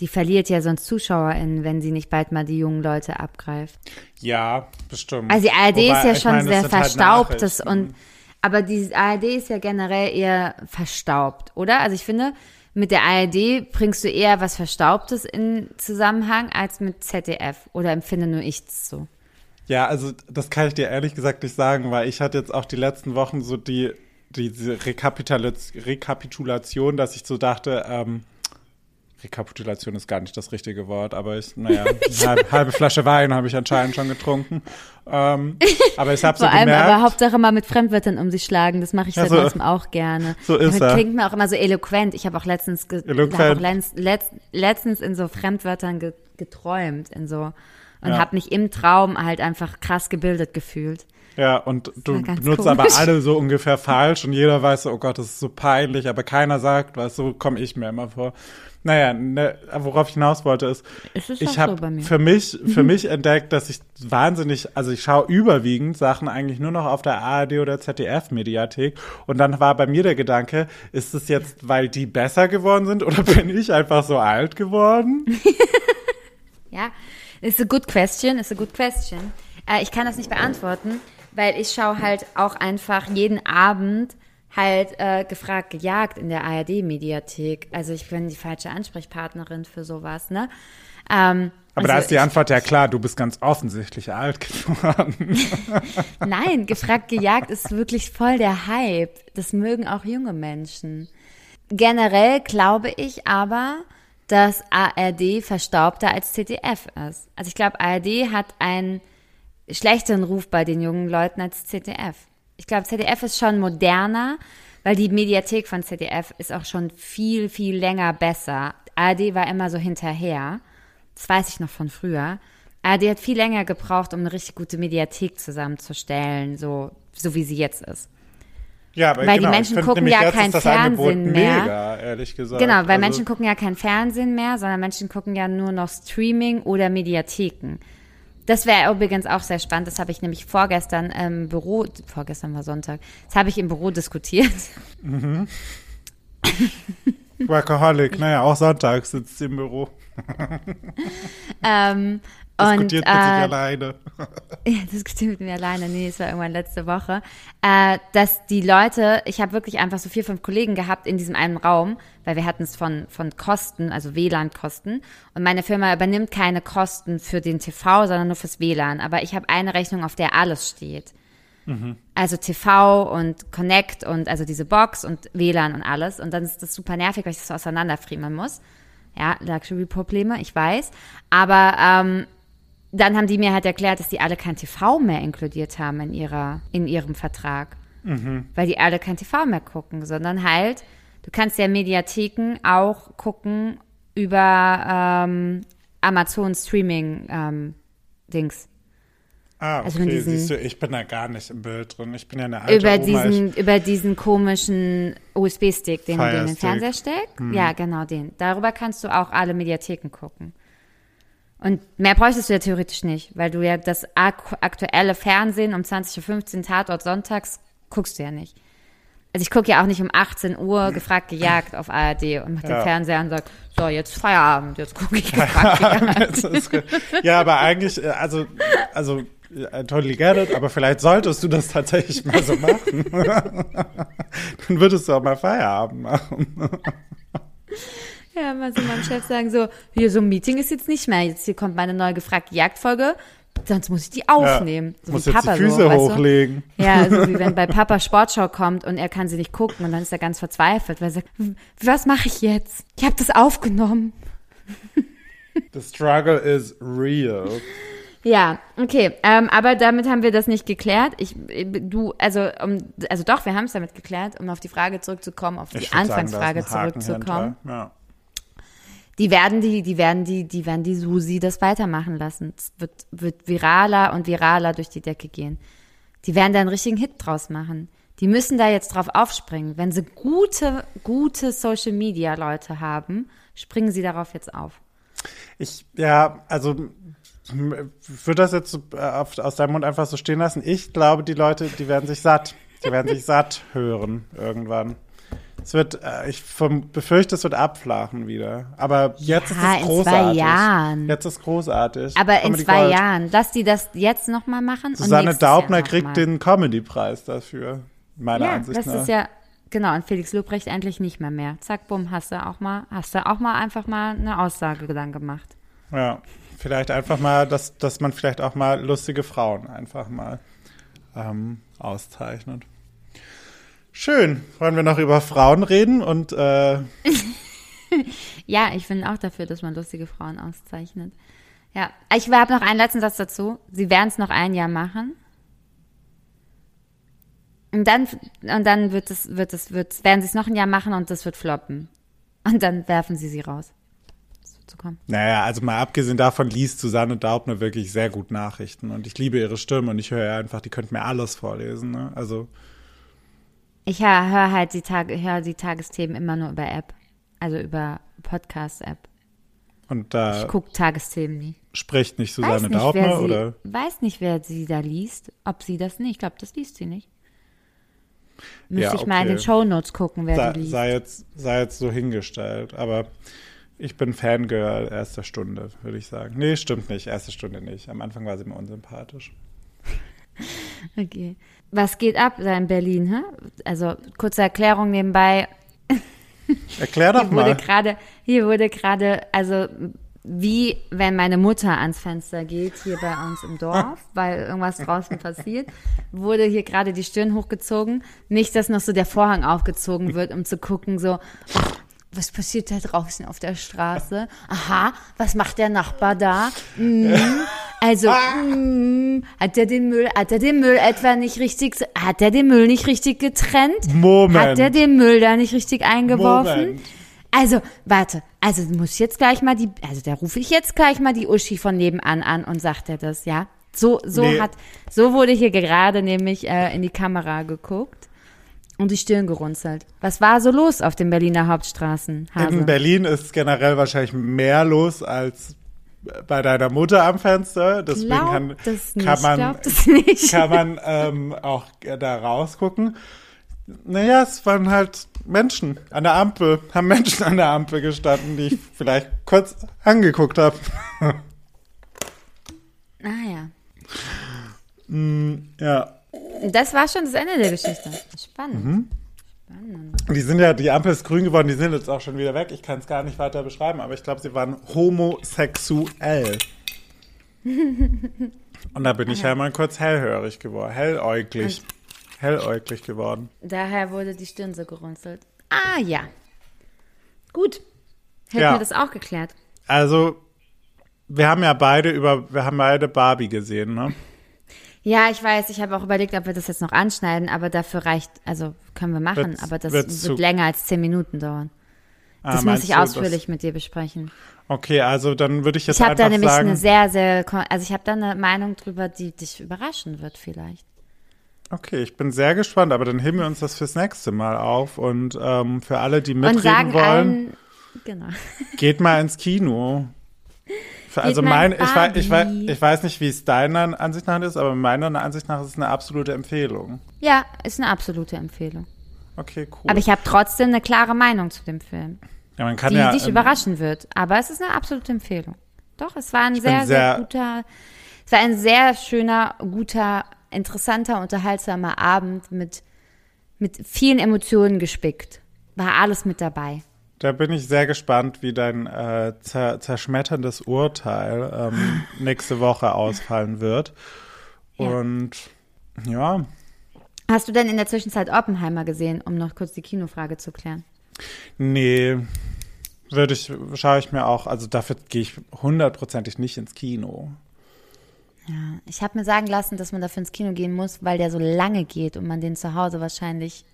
Die verliert ja sonst ZuschauerInnen, wenn sie nicht bald mal die jungen Leute abgreift. Ja, bestimmt. Also die ARD Wobei, ist ja schon meine, das sehr halt verstaubtes Nachrichten. und aber die ARD ist ja generell eher verstaubt, oder? Also ich finde, mit der ARD bringst du eher was Verstaubtes in Zusammenhang als mit ZDF. Oder empfinde nur ich es so? Ja, also das kann ich dir ehrlich gesagt nicht sagen, weil ich hatte jetzt auch die letzten Wochen so die diese Rekapitula- Rekapitulation, dass ich so dachte, ähm, Rekapitulation ist gar nicht das richtige Wort, aber ich, naja, (laughs) eine halbe, halbe Flasche Wein habe ich anscheinend schon getrunken. Ähm, aber ich habe so Vor allem gemerkt, aber Hauptsache mal mit Fremdwörtern um sich schlagen. Das mache ich Ja, seit so- neuestem auch gerne. so ist er. klingt mir auch immer so eloquent. Ich habe auch letztens, ge auch letzt, letzt, letztens in so Fremdwörtern ge geträumt in so und Ja. habe mich im Traum halt einfach krass gebildet gefühlt. Ja, und du benutzt komisch. aber alle so ungefähr falsch und jeder weiß so, oh Gott, das ist so peinlich, aber keiner sagt, was so komme ich mir immer vor. Naja, ne, worauf ich hinaus wollte ist, ist ich so habe. Mhm. für mich für mich entdeckt, dass ich wahnsinnig, also ich schaue überwiegend Sachen eigentlich nur noch auf der ARD oder ZDF Mediathek und dann war bei mir der Gedanke, ist es jetzt, weil die besser geworden sind oder (laughs) bin ich einfach so alt geworden? (laughs) Ja, it's a good question, it's a good question. Äh, ich kann das nicht beantworten, weil ich schaue halt auch einfach jeden Abend halt äh, gefragt gejagt in der ARD-Mediathek. Also ich bin die falsche Ansprechpartnerin für sowas, ne? Ähm, Aber da also ist die Antwort ja klar, du bist ganz offensichtlich alt geworden. (laughs) Nein, gefragt gejagt ist wirklich voll der Hype. Das mögen auch junge Menschen. Generell glaube ich aber, dass ARD verstaubter als ZDF ist. Also ich glaube, ARD hat einen schlechteren Ruf bei den jungen Leuten als ZDF. Ich glaube, ZDF ist schon moderner, weil die Mediathek von ZDF ist auch schon viel, viel länger besser. ARD war immer so hinterher. Das weiß ich noch von früher. ARD hat viel länger gebraucht, um eine richtig gute Mediathek zusammenzustellen, so, so wie sie jetzt ist. Ja, Weil die genau, Menschen ich find gucken ja kein Fernsehen mehr. Mega, ehrlich gesagt. Genau, weil Also- Menschen gucken ja kein Fernsehen mehr, sondern Menschen gucken ja nur noch Streaming oder Mediatheken. Das wäre übrigens auch sehr spannend. Das habe ich nämlich vorgestern im Büro, vorgestern war Sonntag, das habe ich im Büro diskutiert. (laughs) Workaholic, naja, auch Sonntag sitzt sie im Büro. ähm, und Diskutiert mit sich äh, alleine. (laughs) Ja, diskutiert mit mir alleine. Nee, es war irgendwann letzte Woche. Äh, dass die Leute, ich habe wirklich einfach so vier, fünf Kollegen gehabt in diesem einen Raum, weil wir hatten es von, von Kosten, also WLAN-Kosten. Und meine Firma übernimmt keine Kosten für den TV, sondern nur fürs WLAN. Aber ich habe eine Rechnung, auf der alles steht. Also TV und Connect und also diese Box und WLAN und alles. Und dann ist das super nervig, weil ich das so auseinanderfriemeln muss. Ja, Luxury-Probleme, ich weiß. Aber ähm, dann haben die mir halt erklärt, dass die alle kein TV mehr inkludiert haben in ihrer, in ihrem Vertrag. Weil die alle kein TV mehr gucken, sondern halt, du kannst ja Mediatheken auch gucken über ähm, Amazon Streaming ähm, Dings. Ah, Also okay, mit diesen- siehst du, ich bin da gar nicht im Bild drin. Ich bin ja eine alte Über Oma. diesen, über diesen komischen USB-Stick, den du in den Fernseher steckst. Ja, genau den. Darüber kannst du auch alle Mediatheken gucken. Und mehr bräuchtest du ja theoretisch nicht, weil du ja das ak aktuelle Fernsehen um 20.15 Uhr Tatort sonntags guckst du ja nicht. Also ich gucke ja auch nicht um 18 Uhr gefragt gejagt auf ARD und mach den Ja. Fernseher und sag, so, jetzt Feierabend, jetzt gucke ich (laughs) gefragt gejagt. Ja, aber eigentlich, äh, also, also, I totally get it, aber vielleicht solltest du das tatsächlich mal so machen. (laughs) Dann würdest du auch mal Feierabend machen. (laughs) Ja, mal so meinem Chef sagen, so, hier, so ein Meeting ist jetzt nicht mehr. Jetzt hier kommt meine neue gefragte Jagdfolge, sonst muss ich die aufnehmen. Ja, so muss wie Papa die Füße so, weißt du? hochlegen. Ja, so wie wenn bei (laughs) Papa Sportschau kommt und er kann sie nicht gucken und dann ist er ganz verzweifelt, weil er sagt, "W- was mache ich jetzt? Ich habe das aufgenommen. (laughs) The struggle is real. Ja, okay, ähm, aber damit haben wir das nicht geklärt. Ich, du, also, um, also doch, wir haben es damit geklärt, um auf die Frage zurückzukommen, auf die sagen, Anfangsfrage Haken zurückzukommen. Ja. Die werden die, die werden die, die werden die Susi das weitermachen lassen. Es wird, wird viraler und viraler durch die Decke gehen. Die werden da einen richtigen Hit draus machen. Die müssen da jetzt drauf aufspringen. Wenn sie gute, gute Social Media Leute haben, springen sie darauf jetzt auf. Ich, ja, also m- würde das jetzt äh, aus deinem Mund einfach so stehen lassen. Ich glaube, die Leute, die werden sich satt. Die werden sich satt hören irgendwann. Es wird, äh, ich befürchte, es wird abflachen wieder. Aber jetzt ist Ja, es in großartig. zwei Jahren. Jetzt ist großartig. Aber in Comedy zwei Gold. Jahren, lass die das jetzt nochmal machen. und Susanne Daubner kriegt den Comedy-Preis dafür. Meiner Ja, Ansicht das nach. ist ja, genau, und Felix Lobrecht endlich nicht mehr mehr. Zack, bumm, hast du auch mal, hast du auch mal einfach mal eine Aussage dann gemacht. Ja, vielleicht einfach mal, dass, dass man vielleicht auch mal lustige Frauen einfach mal ähm, auszeichnet. Schön. Wollen wir noch über Frauen reden und äh, (laughs) Ja, ich bin auch dafür, dass man lustige Frauen auszeichnet. Ja, ich habe noch einen letzten Satz dazu. Sie werden es noch ein Jahr machen. Und dann, und dann wird es, wird es, wird, werden sie es noch ein Jahr machen und das wird floppen. Und dann werfen sie sie raus. Das wird so kommen. naja, also mal abgesehen davon liest Susanne Daubner wirklich sehr gut Nachrichten und ich liebe ihre Stimme und ich höre einfach, die könnte mir alles vorlesen. Ne? Also Ich höre hör halt die, Tag, hör die Tagesthemen immer nur über App. Also über Podcast-App. und da Ich gucke Tagesthemen nie. spricht nicht Susanne nicht, Daubner sie, oder weiß nicht, wer sie da liest. Ob sie das nicht. Ich glaube, das liest sie nicht. Müsste Ja, ich mal in den okay. Shownotes gucken, wer sei, die liest. sei, jetzt, sei jetzt so hingestellt. Aber ich bin Fangirl erster Stunde, würde ich sagen. Nee, stimmt nicht. Erste Stunde nicht. Am Anfang war sie mir unsympathisch. (laughs) Okay. Was geht ab da in Berlin? Hä? Also kurze Erklärung nebenbei. Erklär doch Hier wurde mal. gerade, hier wurde gerade, also wie wenn meine Mutter ans Fenster geht hier bei uns im Dorf, (laughs) weil irgendwas draußen passiert, wurde hier gerade die Stirn hochgezogen. Nicht, dass noch so der Vorhang aufgezogen wird, um zu gucken, so, was passiert da draußen auf der Straße? Aha, was macht der Nachbar da? Mm, also, mm, hat er den Müll, hat er den Müll etwa nicht richtig, hat er den Müll nicht richtig getrennt? Moment. Hat er den Müll da nicht richtig eingeworfen? Moment. Also, warte, also muss ich jetzt gleich mal die, also da rufe ich jetzt gleich mal die Uschi von nebenan an und sagt er das, ja? So, so Nee. hat, so wurde hier gerade nämlich äh, in die Kamera geguckt und die Stirn gerunzelt. Was war so los auf den Berliner Hauptstraßen, Hase? In Berlin ist generell wahrscheinlich mehr los als bei deiner Mutter am Fenster. Deswegen kann, das nicht, kann man, glaub das nicht. (laughs) kann man ähm, auch da rausgucken. Naja, es waren halt Menschen an der Ampel, haben Menschen an der Ampel gestanden, die ich vielleicht kurz angeguckt habe. Ah ja. (laughs) ja. Das war schon das Ende der Geschichte. Spannend. Mhm. Spannend. Die sind ja, die Ampel ist grün geworden, die sind jetzt auch schon wieder weg. Ich kann es gar nicht weiter beschreiben, aber ich glaube, sie waren homosexuell. (laughs) Und da bin ich ja mal kurz hellhörig geworden, helläuglich. Helläuglich geworden. Daher wurde die Stirn so gerunzelt. Ah ja. Gut. Hätten Ja. wir das auch geklärt. Also, wir haben ja beide über, wir haben beide Barbie gesehen, ne? Ja, ich weiß, ich habe auch überlegt, ob wir das jetzt noch anschneiden, aber dafür reicht, also können wir machen, Wird's- aber das wird zu- länger als zehn Minuten dauern. Ah, Das muss ich du, das- ausführlich mit dir besprechen. Okay, also dann würde ich jetzt Ich habe da einfach nämlich sagen, eine sehr, sehr, also ich habe da eine Meinung drüber, die dich überraschen wird vielleicht. okay, ich bin sehr gespannt, aber dann heben wir uns das fürs nächste Mal auf und ähm, für alle, die mitreden sagen wollen, allen, genau. geht mal ins Kino. (laughs) Also mein, ich, weiß, ich, weiß, ich weiß nicht, wie es deiner Ansicht nach ist, aber meiner Ansicht nach ist es eine absolute Empfehlung. Ja, ist eine absolute Empfehlung. Okay, cool. Aber ich habe trotzdem eine klare Meinung zu dem Film, ja, man kann die ja, dich ähm, überraschen wird. Aber es ist eine absolute Empfehlung. Doch, es war ein sehr, sehr, sehr- guter, es war ein sehr schöner, guter, interessanter, unterhaltsamer Abend mit, mit vielen Emotionen gespickt. War alles mit dabei. Da bin ich sehr gespannt, wie dein äh, zer zerschmetterndes Urteil ähm, (laughs) nächste Woche ausfallen wird. Ja. Und ja, Hast du denn in der Zwischenzeit Oppenheimer gesehen, um noch kurz die Kinofrage zu klären? nee, würde ich, schaue ich mir auch, also dafür gehe ich hundertprozentig nicht ins Kino. Ich habe mir sagen lassen, dass man dafür ins Kino gehen muss, weil der so lange geht und man den zu Hause wahrscheinlich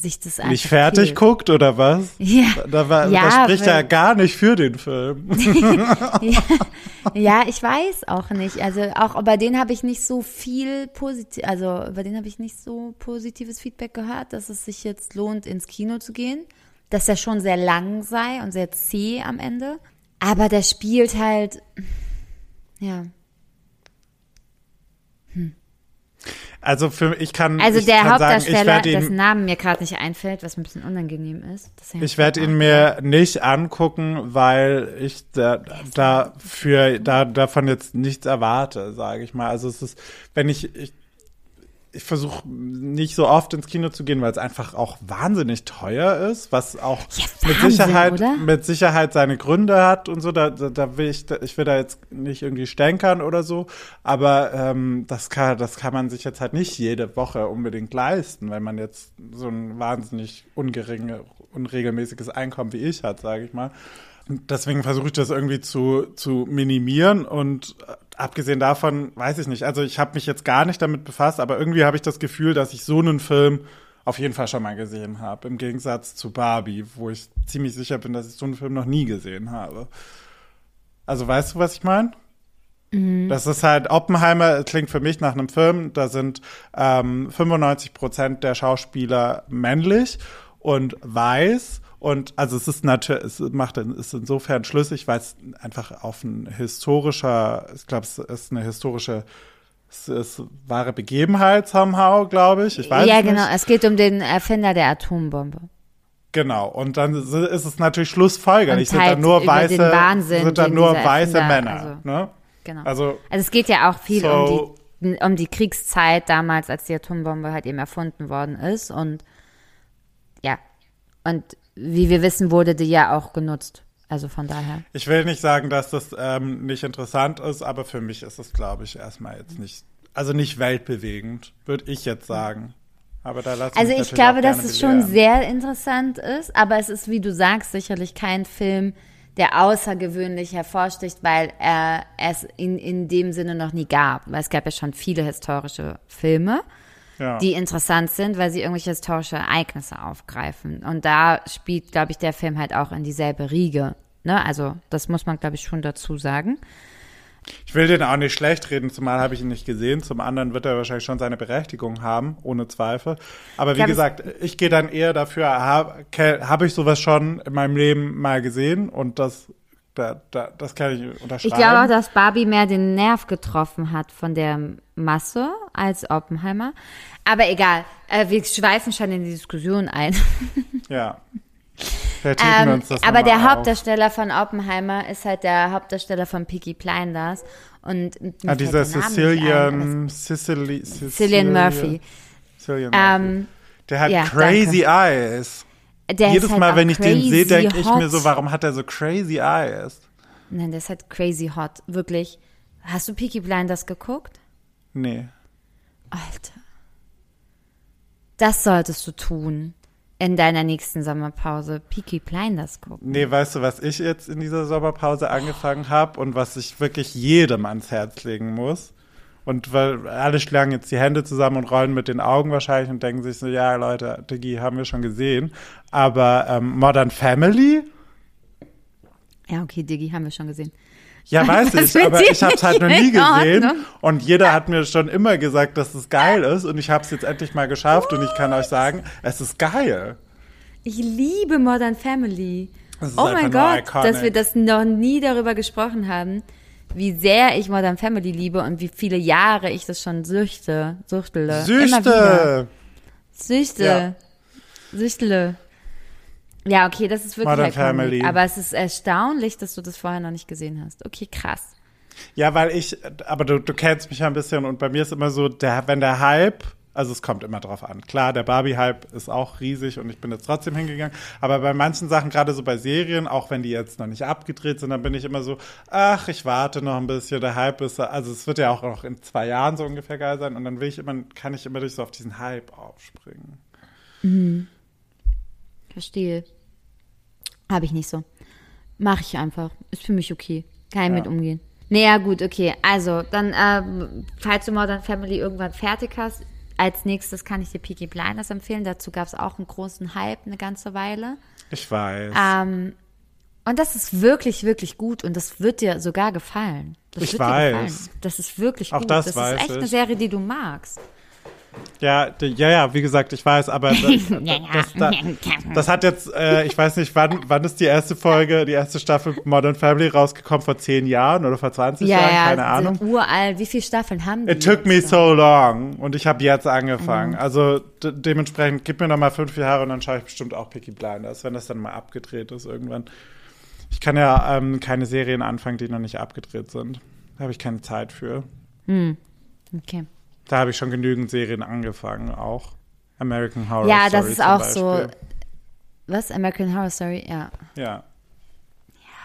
sich das einfach Nicht fertig fehlt. guckt oder was? Ja. Da, war, Ja, das spricht ja weil- gar nicht für den Film. (laughs) ja, ja, ich weiß auch nicht. Also auch bei denen habe ich nicht so viel positiv, also über den habe ich nicht so positives Feedback gehört, dass es sich jetzt lohnt, ins Kino zu gehen. Dass er schon sehr lang sei und sehr zäh am Ende. Aber der spielt halt, ja. Also für ich kann Also ich der kann sagen, ich Hauptdarsteller, werde dessen Namen mir gerade nicht einfällt, was ein bisschen unangenehm ist. ich werde ihn mir nicht angucken, weil ich da, dafür da davon jetzt nichts erwarte, sage ich mal. Also es ist, wenn ich ich, ich versuche nicht so oft ins Kino zu gehen, weil es einfach auch wahnsinnig teuer ist, was auch Ja, mit Wahnsinn, Sicherheit oder? mit Sicherheit seine Gründe hat und so. Da, da, da will ich, ich will da jetzt nicht irgendwie stänkern oder so, aber ähm, das kann, das kann man sich jetzt halt nicht jede Woche unbedingt leisten, wenn man jetzt so ein wahnsinnig ungeringe, unregelmäßiges Einkommen wie ich hat, sage ich mal. Und Deswegen versuche ich das irgendwie zu, zu minimieren und äh, abgesehen davon, weiß ich nicht, also ich habe mich jetzt gar nicht damit befasst, aber irgendwie habe ich das Gefühl, dass ich so einen Film auf jeden Fall schon mal gesehen habe, im Gegensatz zu Barbie, wo ich ziemlich sicher bin, dass ich so einen Film noch nie gesehen habe. Also weißt du, was ich meine? Das ist halt, Oppenheimer klingt für mich nach einem Film, da sind ähm, 95 Prozent der Schauspieler männlich und weiß und also es ist natürlich, es macht ist insofern schlüssig, weil es einfach auf ein historischer, ich glaube, es ist eine historische, es ist wahre Begebenheit somehow, glaube ich. Ich weiß Ja, genau. nicht. Es geht um den Erfinder der Atombombe. Genau. Und dann ist es natürlich schlussfolgerlich, sind halt da nur weiße, Wahnsinn, sind da den nur weiße Erfinder, Männer. also- ne? Genau. Also Also es geht ja auch viel So- um, die, um die Kriegszeit damals, als die Atombombe halt eben erfunden worden ist. Und ja, und wie wir wissen, wurde die ja auch genutzt. Also von daher. Ich will nicht sagen, dass das ähm, nicht interessant ist, aber für mich ist es, glaube ich, erstmal jetzt nicht, also nicht weltbewegend, würde ich jetzt sagen. Aber da lasse Also ich glaube, dass es schon sehr interessant ist, aber es ist, wie du sagst, sicherlich kein Film, der außergewöhnlich hervorsticht, weil er es in, in dem Sinne noch nie gab. Weil es gab ja schon viele historische Filme. Ja. die interessant sind, weil sie irgendwelche historische Ereignisse aufgreifen. Und da spielt, glaube ich, der Film halt auch in dieselbe Riege. Ne? Also, das muss man, glaube ich, schon dazu sagen. Ich will den auch nicht schlecht reden, zumal habe ich ihn nicht gesehen. Zum anderen wird er wahrscheinlich schon seine Berechtigung haben, ohne Zweifel. Aber wie es- gesagt, ich gehe dann eher dafür, habe hab ich sowas schon in meinem Leben mal gesehen und das, da, da, das kann ich unterschreiben. Ich glaube auch, dass Barbie mehr den Nerv getroffen hat von der Masse als Oppenheimer. Aber egal, äh, wir schweifen schon in die Diskussion ein. (laughs) Ja. Ähm, uns das aber der auf. Hauptdarsteller von Oppenheimer ist halt der Hauptdarsteller von Peaky Blinders. Und Ah, dieser Sicilian, Sicily, Cillian Murphy. Cillian Murphy. Ähm, der hat ja, crazy eyes. Der Jedes halt Mal, wenn ich den sehe, denke ich mir so, warum hat er so crazy eyes? Nein, der ist halt crazy hot. Wirklich. Hast du Peaky Blinders geguckt? Nee. Alter. Das solltest du tun. In deiner nächsten Sommerpause Peaky Blinders gucken. Nee, weißt du, was ich jetzt in dieser Sommerpause angefangen habe und was ich wirklich jedem ans Herz legen muss? Und weil alle schlagen jetzt die Hände zusammen und rollen mit den Augen wahrscheinlich und denken sich so, ja, Leute, Diggi, haben wir schon gesehen. Aber ähm, Modern Family? Ja, okay, Diggi, haben wir schon gesehen. Ja, weiß (laughs) Das ich, aber ich habe es halt noch nie (laughs) gesehen. Ordnung. Und jeder hat mir schon immer gesagt, dass es geil ist. Und ich habe es jetzt endlich mal geschafft. Und ich kann euch sagen, es ist geil. Ich liebe Modern Family. Oh mein Gott, dass wir das noch nie darüber gesprochen haben, wie sehr ich Modern Family liebe und wie viele Jahre ich das schon süchte, wieder. Süchte! Süchte. Ja. Süchtele. Ja, okay, das ist wirklich Modern. Family. Aber es ist erstaunlich, dass du das vorher noch nicht gesehen hast. Okay, krass. Ja, weil ich, aber du, du kennst mich ja ein bisschen und bei mir ist immer so, der, wenn der Hype, also es kommt immer drauf an. Klar, der Barbie-Hype ist auch riesig und ich bin jetzt trotzdem hingegangen. Aber bei manchen Sachen, gerade so bei Serien, auch wenn die jetzt noch nicht abgedreht sind, dann bin ich immer so, ach, ich warte noch ein bisschen, der Hype ist, also es wird ja auch noch in zwei Jahren so ungefähr geil sein und dann will ich immer, kann ich immer durch so auf diesen Hype aufspringen. Verstehe. Habe ich nicht so. Mache ich einfach. Ist für mich okay. Kann ich Ja. mit umgehen. Naja, gut, okay. Also, dann, ähm, falls du Modern Family irgendwann fertig hast, als nächstes kann ich dir Peaky Blinders empfehlen. Dazu gab es auch einen großen Hype eine ganze Weile. Ich weiß. Ähm, und das ist wirklich, wirklich gut und das wird dir sogar gefallen. Das Ich wird weiß. dir gefallen. Das ist wirklich Auch gut. das das weiß ist echt eine ich. Serie, die du magst. Ja, ja, ja, wie gesagt, ich weiß, aber das, (laughs) das, das, das hat jetzt, äh, ich weiß nicht, wann, wann ist die erste Folge, die erste Staffel Modern Family rausgekommen? Vor zehn Jahren oder vor 20 Ja, Jahren? ja, Keine Ahnung. uralt. Wie viele Staffeln haben die? It took me so long und ich habe jetzt Mhm. angefangen. Also de dementsprechend, gib mir noch mal fünf Jahre und dann schaue ich bestimmt auch Peaky Blinders, wenn das dann mal abgedreht ist irgendwann. Ich kann ja ähm, keine Serien anfangen, die noch nicht abgedreht sind. Da habe ich keine Zeit für. Okay. Da habe ich schon genügend Serien angefangen, auch. American Horror Ja, Story das ist auch so. Beispiel. Was? American Horror Story? Ja. Ja.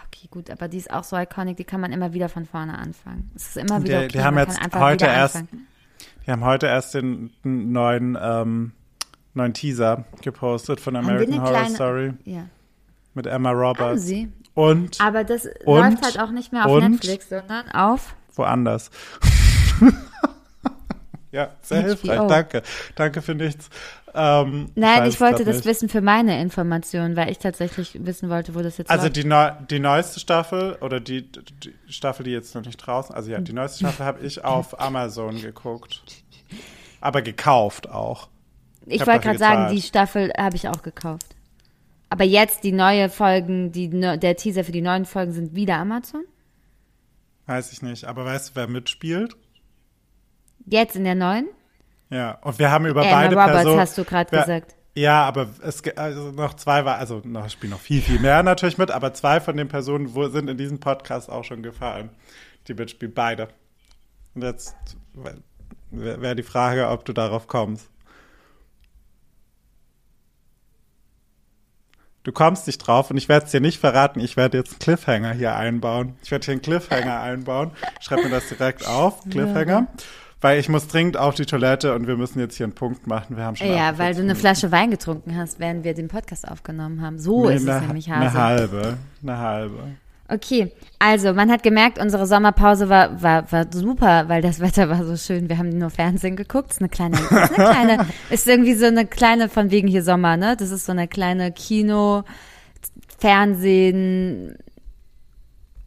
Okay, gut, aber die ist auch so iconic, die kann man immer wieder von vorne anfangen. Es ist immer wieder Die, okay, die haben jetzt heute erst, anfangen. die haben heute erst den neuen, ähm, neuen Teaser gepostet von American Horror kleine- Story Ja. mit Emma Roberts. sie. Und Aber das Und? läuft halt auch nicht mehr auf? Netflix, sondern auf. woanders. (laughs) ja, sehr HBO. hilfreich. Danke. Danke für nichts. Ähm, Nein, ich wollte das nicht. wissen für meine Information, weil ich tatsächlich wissen wollte, wo das jetzt Also die, neu, die neueste Staffel oder die, die Staffel, die jetzt noch nicht draußen, also ja, die neueste Staffel habe ich auf (laughs) Amazon geguckt. Aber gekauft auch. ich hab wollte gerade sagen, die Staffel habe ich auch gekauft. Aber jetzt die neue Folgen, die, der Teaser für die neuen Folgen sind wieder Amazon? Weiß ich nicht. Aber weißt du, wer mitspielt? Jetzt in der neuen? Ja, und wir haben über Emma beide Roberts Personen. hast du gerade gesagt. Ja, aber es also noch zwei war, also noch spielen noch viel, viel mehr natürlich mit, aber zwei von den Personen wo, sind in diesem Podcast auch schon gefallen. Die mitspielen beide. Und jetzt wäre wär die Frage, ob du darauf kommst. Du kommst nicht drauf und ich werde es dir nicht verraten. Ich werde jetzt einen Cliffhanger hier einbauen. Ich werde hier einen Cliffhanger einbauen. Schreib mir das direkt auf, Cliffhanger. Weil ich muss dringend auf die Toilette und wir müssen jetzt hier einen Punkt machen. Wir haben schon Ja, 48 weil du eine. Flasche Wein getrunken hast, während wir den Podcast aufgenommen haben. So Nee, ist es eine, nämlich, eine Hase. halbe. Eine halbe. Okay, also man hat gemerkt, unsere Sommerpause war, war, war super, weil das Wetter war so schön. Wir haben nur Fernsehen geguckt. Ist eine kleine, ist eine kleine, (laughs) ist irgendwie so eine kleine von wegen hier Sommer, ne? Das ist so eine kleine Kino, Fernsehen,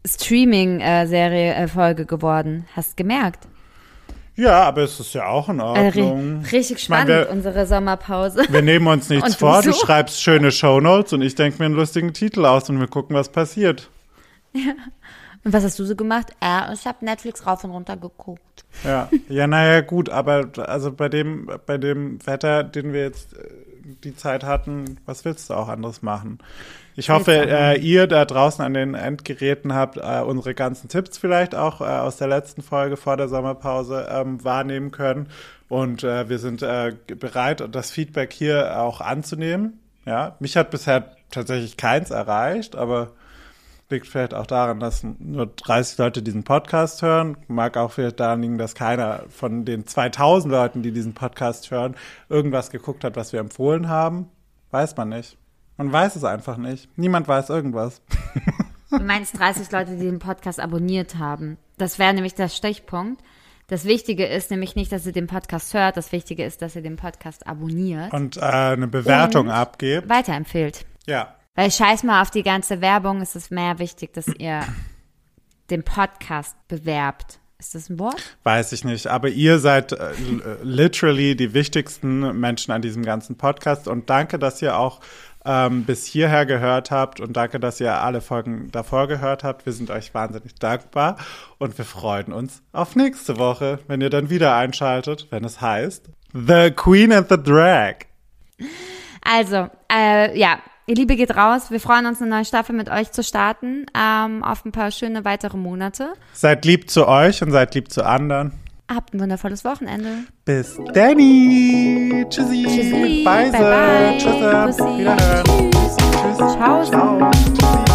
Streaming-Serie, äh, Folge geworden. Hast gemerkt? Ja, aber es ist ja auch in Äh, Ordnung. ri richtig Ich meine, spannend, wir- unsere Sommerpause. Wir nehmen uns (laughs) nichts du vor. Du so? schreibst schöne Shownotes und ich denke mir einen lustigen Titel aus und wir gucken, was passiert. Und was hast du so gemacht? Äh, ich habe Netflix rauf und runter geguckt. Ja, ja, naja, gut, aber also bei dem, bei dem Wetter, den wir jetzt äh, die Zeit hatten, was willst du auch anderes machen? Ich hoffe, äh, ihr da draußen an den Endgeräten habt äh, unsere ganzen Tipps vielleicht auch äh, aus der letzten Folge vor der Sommerpause ähm, wahrnehmen können. Und äh, wir sind äh, bereit, das Feedback hier auch anzunehmen. Ja, mich hat bisher tatsächlich keins erreicht, aber liegt vielleicht auch daran, dass nur 30 Leute diesen Podcast hören. Mag auch vielleicht daran liegen, dass keiner von den 2000 Leuten, die diesen Podcast hören, irgendwas geguckt hat, was wir empfohlen haben. Weiß man nicht. Man weiß es einfach nicht. Niemand weiß irgendwas. Du meinst 30 Leute, die den Podcast abonniert haben. Das wäre nämlich der Stichpunkt. Das Wichtige ist nämlich nicht, dass ihr den Podcast hört. Das Wichtige ist, dass ihr den Podcast abonniert. Und äh, eine Bewertung Und- abgebt. weiterempfehlt. Ja. Weil scheiß mal auf die ganze Werbung, es ist mehr wichtig, dass ihr den Podcast bewerbt. Ist das ein Wort? Weiß ich nicht, aber ihr seid äh, äh, literally die wichtigsten Menschen an diesem ganzen Podcast und danke, dass ihr auch ähm, bis hierher gehört habt und danke, dass ihr alle Folgen davor gehört habt. Wir sind euch wahnsinnig dankbar und wir freuen uns auf nächste Woche, wenn ihr dann wieder einschaltet, wenn es heißt The Queen and the Drag. Also, äh, ja, ihr Liebe geht raus. Wir freuen uns, eine neue Staffel mit euch zu starten. Ähm, auf ein paar schöne weitere Monate. Seid lieb zu euch und seid lieb zu anderen. Habt ein wundervolles Wochenende. Bis Danny. Tschüssi. Tschüssi. Bye. Bye, bye. Tschüss. Bussi. Wiederhören. Tschüss. Tschüss. Ciao. Ciao.